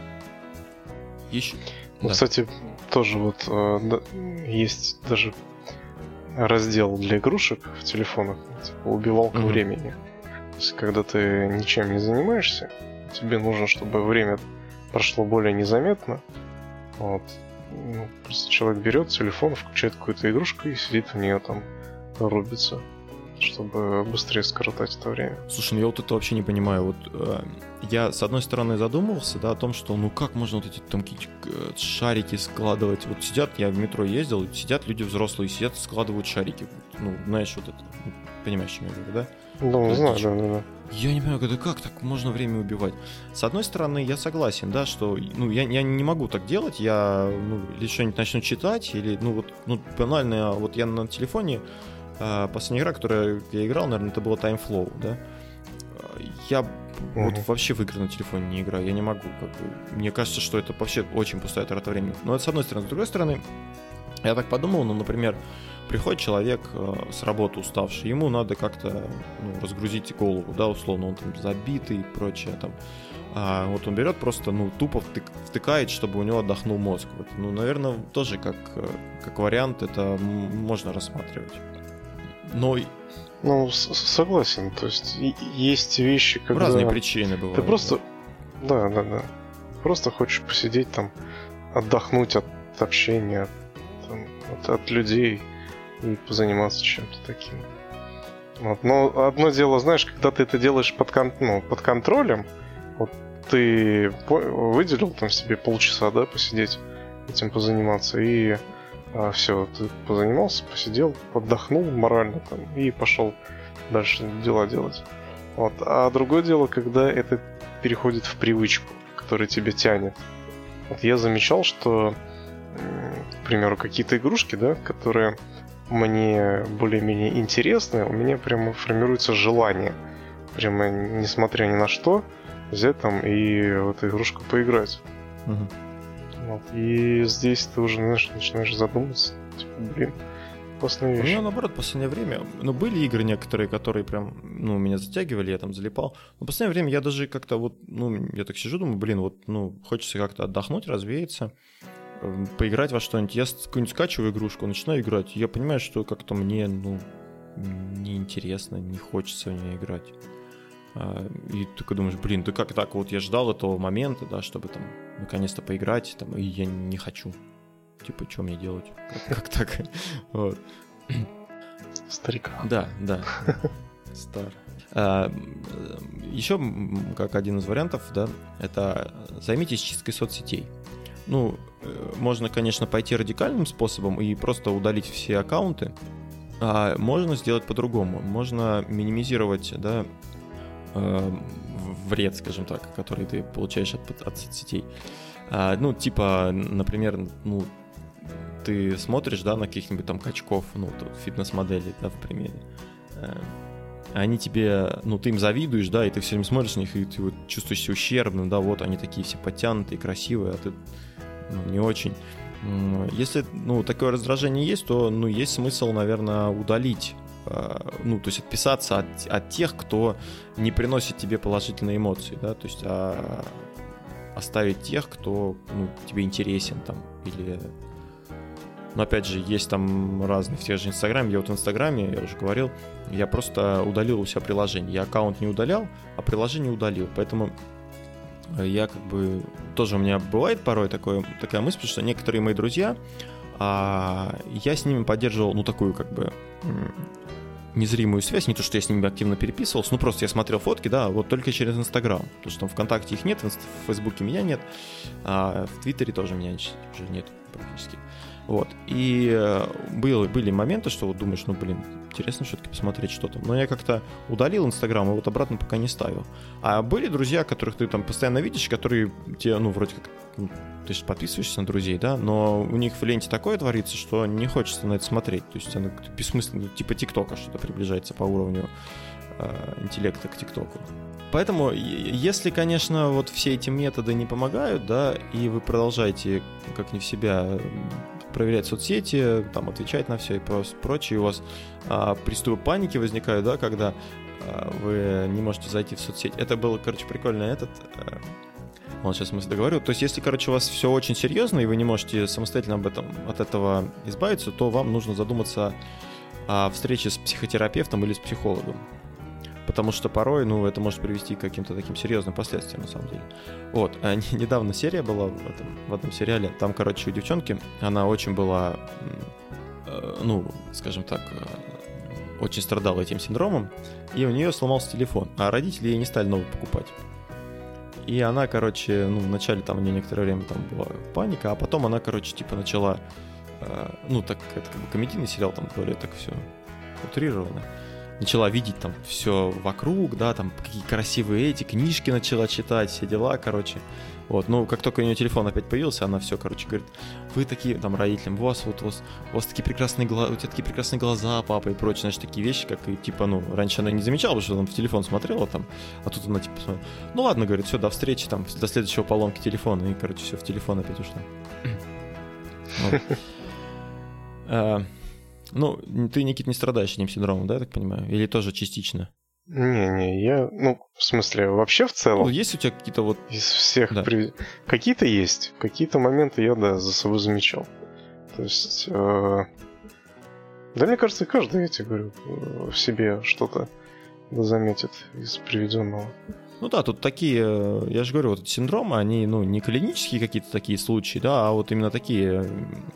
Еще. Ну, да. кстати, тоже вот э, есть даже раздел для игрушек в телефонах, типа убивалка mm-hmm. времени когда ты ничем не занимаешься, тебе нужно, чтобы время прошло более незаметно. Вот. Ну, просто человек берет телефон, включает какую-то игрушку и сидит в нее там рубится, чтобы быстрее скоротать это время. Слушай, ну я вот это вообще не понимаю. Вот э, я с одной стороны задумывался, да, о том, что ну как можно вот эти там э, шарики складывать. Вот сидят, я в метро ездил, сидят люди взрослые, сидят, складывают шарики. Ну, знаешь, вот это, понимаешь, что я говорю, да? Ну, знаю, да, да, да. Я не понимаю, да как так можно время убивать? С одной стороны, я согласен, да, что ну, я, я не могу так делать, я ну, или что-нибудь начну читать, или, ну, вот, ну, банально, вот я на телефоне, э, последняя игра, которую я играл, наверное, это была Time Flow, да, я uh-huh. вот вообще в игры на телефоне не играю, я не могу, как бы, мне кажется, что это вообще очень пустая трата времени. Но это с одной стороны. С другой стороны, я так подумал, ну, например, приходит человек э, с работы уставший, ему надо как-то ну, разгрузить голову, да, условно, он там забитый и прочее, там, а вот он берет просто, ну, тупо втык, втыкает, чтобы у него отдохнул мозг. Вот, ну, наверное, тоже как, э, как вариант это можно рассматривать. Но... Ну, согласен, то есть есть вещи, когда... Разные причины бывают. Ты просто... Да, да, да. Просто хочешь посидеть там, отдохнуть от общения, там, от, от людей, и позаниматься чем-то таким. Вот. Но одно дело, знаешь, когда ты это делаешь под, кон- ну, под контролем, вот ты выделил там себе полчаса, да, посидеть, этим позаниматься, и а, все, ты позанимался, посидел, отдохнул морально там и пошел дальше дела делать. Вот. А другое дело, когда это переходит в привычку, которая тебя тянет. Вот я замечал, что, к примеру, какие-то игрушки, да, которые мне более-менее интересны, у меня прямо формируется желание, прямо несмотря ни на что, взять там и в эту игрушку поиграть. Угу. Вот. И здесь ты уже знаешь, начинаешь задумываться, типа, блин, классная вещь. У меня наоборот, в последнее время, ну, были игры некоторые, которые прям, ну, меня затягивали, я там залипал. Но в последнее время я даже как-то вот, ну, я так сижу, думаю, блин, вот, ну, хочется как-то отдохнуть, развеяться, поиграть во что-нибудь. Я какую-нибудь скачиваю игрушку, начинаю играть. Я понимаю, что как-то мне, ну, неинтересно, не хочется в нее играть. А, и ты думаешь, блин, ты как так, вот я ждал этого момента, да, чтобы там наконец-то поиграть, там, и я не хочу. Типа, что мне делать? Как, как так? (laughs) Вот. Старик. Да, да. Стар. А, еще как один из вариантов, да, это займитесь чисткой соцсетей. Ну, э, можно, конечно, пойти радикальным способом и просто удалить все аккаунты, а можно сделать по-другому. Можно минимизировать, да, э, вред, скажем так, который ты получаешь от, от соцсетей. А, ну, типа, например, ну, ты смотришь, да, на каких-нибудь там качков, ну, фитнес-моделей, да, в примере. Они тебе, ну, ты им завидуешь, да, и ты все время смотришь на них, и ты вот чувствуешь себя ущербным, да, вот они такие все подтянутые, красивые, а ты ну, не очень. Если, ну, такое раздражение есть, то, ну, есть смысл, наверное, удалить Э, ну, то есть отписаться от, от тех, кто не приносит тебе положительные эмоции, да, то есть а, оставить тех, кто ну, тебе интересен там, или... Но опять же, есть там разные, в тех же Инстаграме, я вот в Инстаграме, я уже говорил, я просто удалил у себя приложение. Я аккаунт не удалял, а приложение удалил, поэтому я как бы... Тоже у меня бывает порой такое, такая мысль, что некоторые мои друзья, а, я с ними поддерживал, ну, такую как бы незримую связь, не то, что я с ними активно переписывался, ну просто я смотрел фотки, да, вот только через Инстаграм, потому что там ВКонтакте их нет, в Фейсбуке меня нет, а в Твиттере тоже меня уже нет практически. Вот. И э, было, были моменты, что вот думаешь, ну, блин, интересно все-таки посмотреть, что там. Но я как-то удалил Инстаграм и вот обратно пока не ставил. А были друзья, которых ты там постоянно видишь, которые тебе, ну, вроде как, ну, ты же подписываешься на друзей, да, но у них в ленте такое творится, что не хочется на это смотреть. То есть оно бессмысленно, типа ТикТока что-то приближается по уровню э, интеллекта к ТикТоку. Поэтому, если, конечно, вот все эти методы не помогают, да, и вы продолжаете как не в себя проверять соцсети, там отвечать на все и прочее, у вас а, приступы паники возникают, да, когда а, вы не можете зайти в соцсеть. Это было, короче, прикольно этот а, вот сейчас мы договорю. То есть, если, короче, у вас все очень серьезно, и вы не можете самостоятельно об этом, от этого избавиться, то вам нужно задуматься о встрече с психотерапевтом или с психологом. Потому что порой, ну, это может привести к каким-то таким серьезным последствиям, на самом деле. Вот, а (laughs) недавно серия была в этом, в этом сериале. Там, короче, у девчонки, она очень была, э, ну, скажем так, э, очень страдала этим синдромом, и у нее сломался телефон, а родители ей не стали новый покупать. И она, короче, ну, вначале там у нее некоторое время там была паника, а потом она, короче, типа начала, э, ну, так, это как бы комедийный сериал, там более так все утрировано. Начала видеть там все вокруг, да, там какие красивые эти книжки начала читать, все дела, короче. Вот, ну, как только у нее телефон опять появился, она все, короче, говорит, вы такие, там, родителям, у вас вот, у вас, у вас такие прекрасные глаза, у тебя такие прекрасные глаза, папа и прочее, значит, такие вещи, как и, типа, ну, раньше она не замечала, потому что она в телефон смотрела там, а тут она, типа, смотрела, ну, ладно, говорит, все, до встречи, там, до следующего поломки телефона, и, короче, все, в телефон опять ушла. (laughs) Ну, ты, Никит, не страдаешь этим синдромом, да, я так понимаю? Или тоже частично? Не-не, я, ну, в смысле, вообще в целом. Ну, есть у тебя какие-то вот... Из всех... Да. При... Какие-то есть. Какие-то моменты я, да, за собой замечал. То есть... Э... Да, мне кажется, каждый, я тебе говорю, в себе что-то заметит из приведенного. Ну да, тут такие, э, я же говорю, вот эти синдромы, они, ну, не клинические какие-то такие случаи, да, а вот именно такие,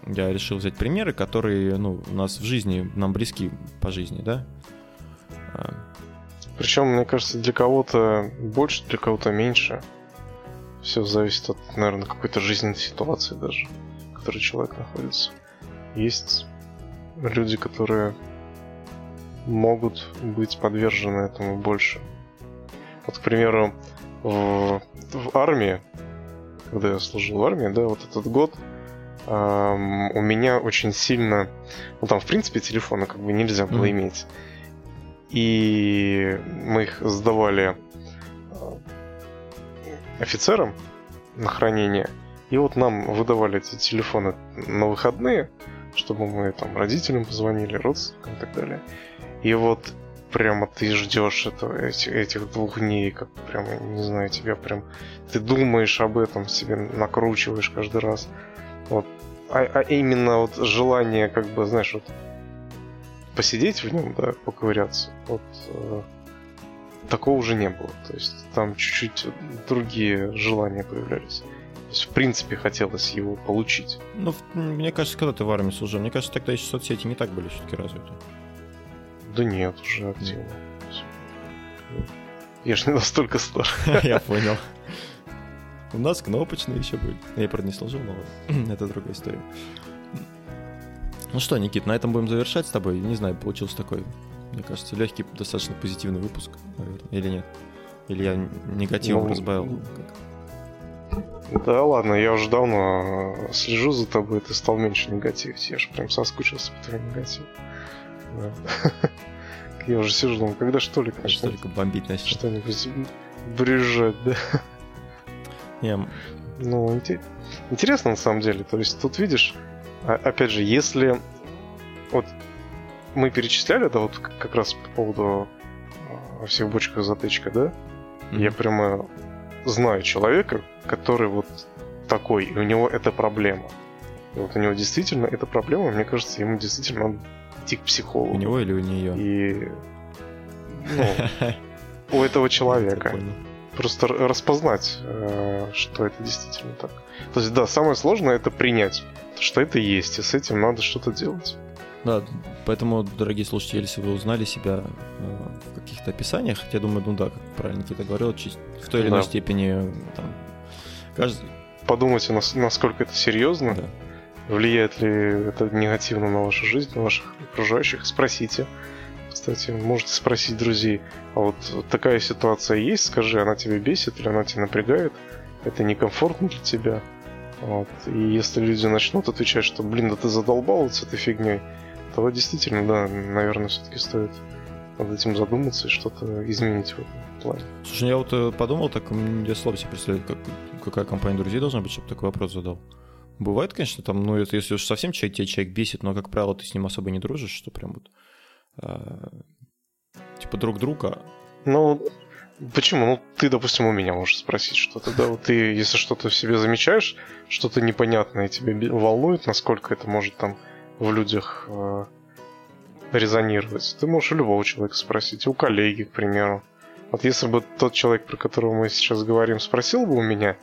я решил взять примеры, которые, ну, у нас в жизни, нам близки по жизни, да. Причем, мне кажется, для кого-то больше, для кого-то меньше. Все зависит от, наверное, какой-то жизненной ситуации даже, в которой человек находится. Есть люди, которые могут быть подвержены этому больше. Вот, к примеру, в, в армии, когда я служил в армии, да, вот этот год, эм, у меня очень сильно... Ну, там, в принципе, телефона как бы нельзя было mm-hmm. иметь. И мы их сдавали э, офицерам на хранение. И вот нам выдавали эти телефоны на выходные, чтобы мы там родителям позвонили, родственникам и так далее. И вот прямо ты ждешь этого, этих, этих двух дней, как прямо, не знаю, тебя прям... Ты думаешь об этом, себе накручиваешь каждый раз. Вот. А, а именно вот желание, как бы, знаешь, вот посидеть в нем, да, поковыряться, вот э, такого уже не было. То есть там чуть-чуть другие желания появлялись. То есть, в принципе, хотелось его получить. Ну, мне кажется, когда ты в армии служил, мне кажется, тогда еще соцсети не так были все-таки развиты. Да нет, уже активно. Я ж не (laughs) настолько стар. (laughs) Я понял. У нас кнопочные еще были. Я, правда, не сложил, но (clears throat) это другая история. Ну что, Никит, на этом будем завершать с тобой. Не знаю, получился такой, мне кажется, легкий, достаточно позитивный выпуск, наверное. Или нет? Или я негативом ну, разбавил? Да ладно, я уже давно слежу за тобой, ты стал меньше негативить. Я же прям соскучился по твоему негативу. (laughs) Я уже сижу, думаю, когда что ли, конечно. Только бомбить начнет. Что-нибудь брюжать, да. Не. Ну, интересно на самом деле. То есть тут видишь, а, опять же, если вот мы перечисляли, да, вот как раз по поводу а, всех бочках затычка, да, mm-hmm. я прямо знаю человека, который вот такой, и у него это проблема. И вот у него действительно это проблема, мне кажется, ему действительно надо идти к психологу. У него или у нее? И ну, (laughs) у этого человека. Просто распознать, э, что это действительно так. То есть, да, самое сложное это принять, что это есть, и с этим надо что-то делать. Да, поэтому, дорогие слушатели, если вы узнали себя э, в каких-то описаниях, я думаю, ну да, как правильно Никита говорил, в той или иной да. степени там, каждый... Подумайте, насколько это серьезно. Да влияет ли это негативно на вашу жизнь, на ваших окружающих, спросите. Кстати, можете спросить друзей, а вот такая ситуация есть, скажи, она тебя бесит или она тебя напрягает, это некомфортно для тебя. Вот. И если люди начнут отвечать, что, блин, да ты задолбал вот с этой фигней, то действительно, да, наверное, все-таки стоит над этим задуматься и что-то изменить в этом плане. Слушай, я вот э, подумал, так я слабо себе представляю, как, какая компания друзей должна быть, чтобы такой вопрос задал. Бывает, конечно, там, ну, это если уж совсем человек, тебя человек бесит, но, как правило, ты с ним особо не дружишь, что прям вот э, типа друг друга. Ну, почему? Ну, ты, допустим, у меня можешь спросить что-то, да? Вот ты, если что-то в себе замечаешь, что-то непонятное тебе волнует, насколько это может там в людях э, резонировать, ты можешь у любого человека спросить, у коллеги, к примеру. Вот если бы тот человек, про которого мы сейчас говорим, спросил бы у меня,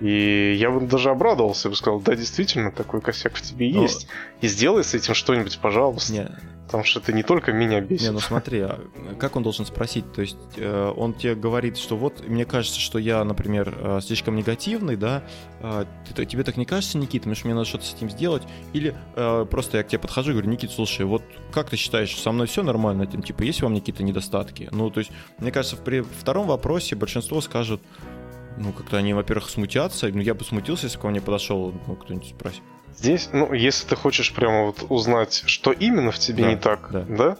и я бы даже обрадовался, бы сказал, да, действительно, такой косяк в тебе Но... есть. И сделай с этим что-нибудь, пожалуйста. Не. Потому что это не только меня бесит. Не, ну смотри, а как он должен спросить? То есть э, он тебе говорит, что вот, мне кажется, что я, например, э, слишком негативный, да, э, ты, тебе так не кажется, Никита, потому что мне надо что-то с этим сделать? Или э, просто я к тебе подхожу и говорю, Никита, слушай, вот как ты считаешь, со мной все нормально? Типа, есть у вам какие-то недостатки? Ну, то есть, мне кажется, при втором вопросе большинство скажет, ну, как-то они, во-первых, смутятся. Ну, я бы смутился, если бы ко мне подошел ну, кто-нибудь спросил. Здесь, ну, если ты хочешь прямо вот узнать, что именно в тебе да, не так, да. да,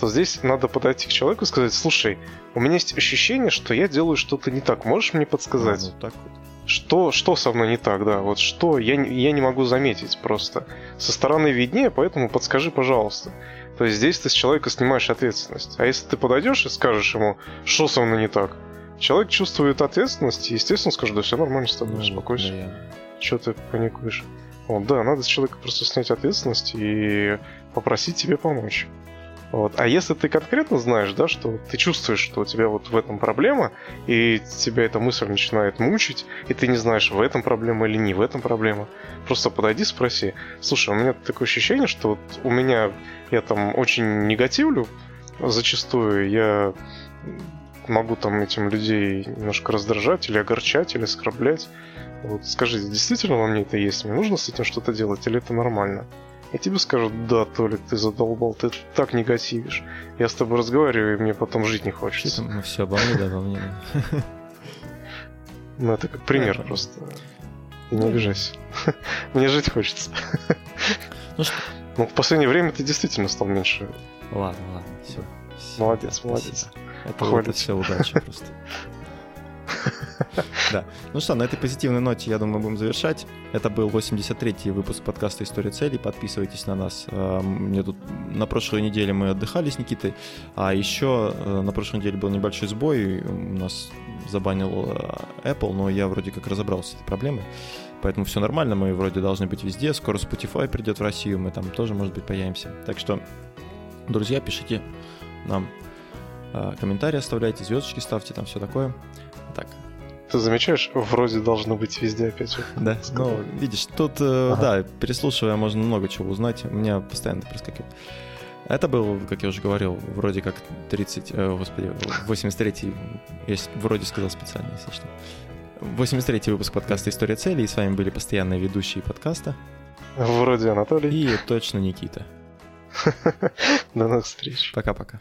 то здесь надо подойти к человеку и сказать, слушай, у меня есть ощущение, что я делаю что-то не так. Можешь мне подсказать? А, ну, так вот. Что, что со мной не так, да? Вот что я, я не могу заметить просто. Со стороны виднее, поэтому подскажи, пожалуйста. То есть здесь ты с человека снимаешь ответственность. А если ты подойдешь и скажешь ему, что со мной не так, Человек чувствует ответственность, и, естественно, скажет, да все нормально с тобой, ну, успокойся. Да, я... Че ты паникуешь? Вот, да, надо с человека просто снять ответственность и попросить тебе помочь. Вот. А если ты конкретно знаешь, да, что ты чувствуешь, что у тебя вот в этом проблема, и тебя эта мысль начинает мучить, и ты не знаешь, в этом проблема или не в этом проблема, просто подойди, спроси. Слушай, у меня такое ощущение, что вот у меня я там очень негативлю зачастую, я могу там этим людей немножко раздражать или огорчать, или оскорблять. Вот скажите, действительно во мне это есть? Мне нужно с этим что-то делать или это нормально? И тебе скажут, да, Толик, ты задолбал, ты так негативишь. Я с тобой разговариваю, и мне потом жить не хочется. Ну все, обо мне, да, обо мне. Ну это как пример просто. Не обижайся. (laughs) Мне жить хочется. Ну, что? ну, в последнее время ты действительно стал меньше. Ладно, ладно, все. Молодец, молодец. Это, это все удача (laughs) просто. Да. Ну что, на этой позитивной ноте, я думаю, будем завершать. Это был 83-й выпуск подкаста «История целей». Подписывайтесь на нас. А, мне тут на прошлой неделе мы отдыхали с Никитой, а еще э, на прошлой неделе был небольшой сбой. У нас забанил э, Apple, но я вроде как разобрался с этой проблемой. Поэтому все нормально, мы вроде должны быть везде. Скоро Spotify придет в Россию, мы там тоже, может быть, появимся. Так что, друзья, пишите нам э, комментарии, оставляйте, звездочки ставьте, там все такое. Так. Ты замечаешь, вроде должно быть везде опять. Да, ну, видишь, тут, э, ага. да, переслушивая, можно много чего узнать. У меня постоянно проскакивает. Это был, как я уже говорил, вроде как 30, э, господи, 83-й, я вроде сказал специально, если что. 83-й выпуск подкаста «История целей», и с вами были постоянные ведущие подкаста. Вроде Анатолий. И точно Никита. (laughs) До новых встреч. Пока-пока.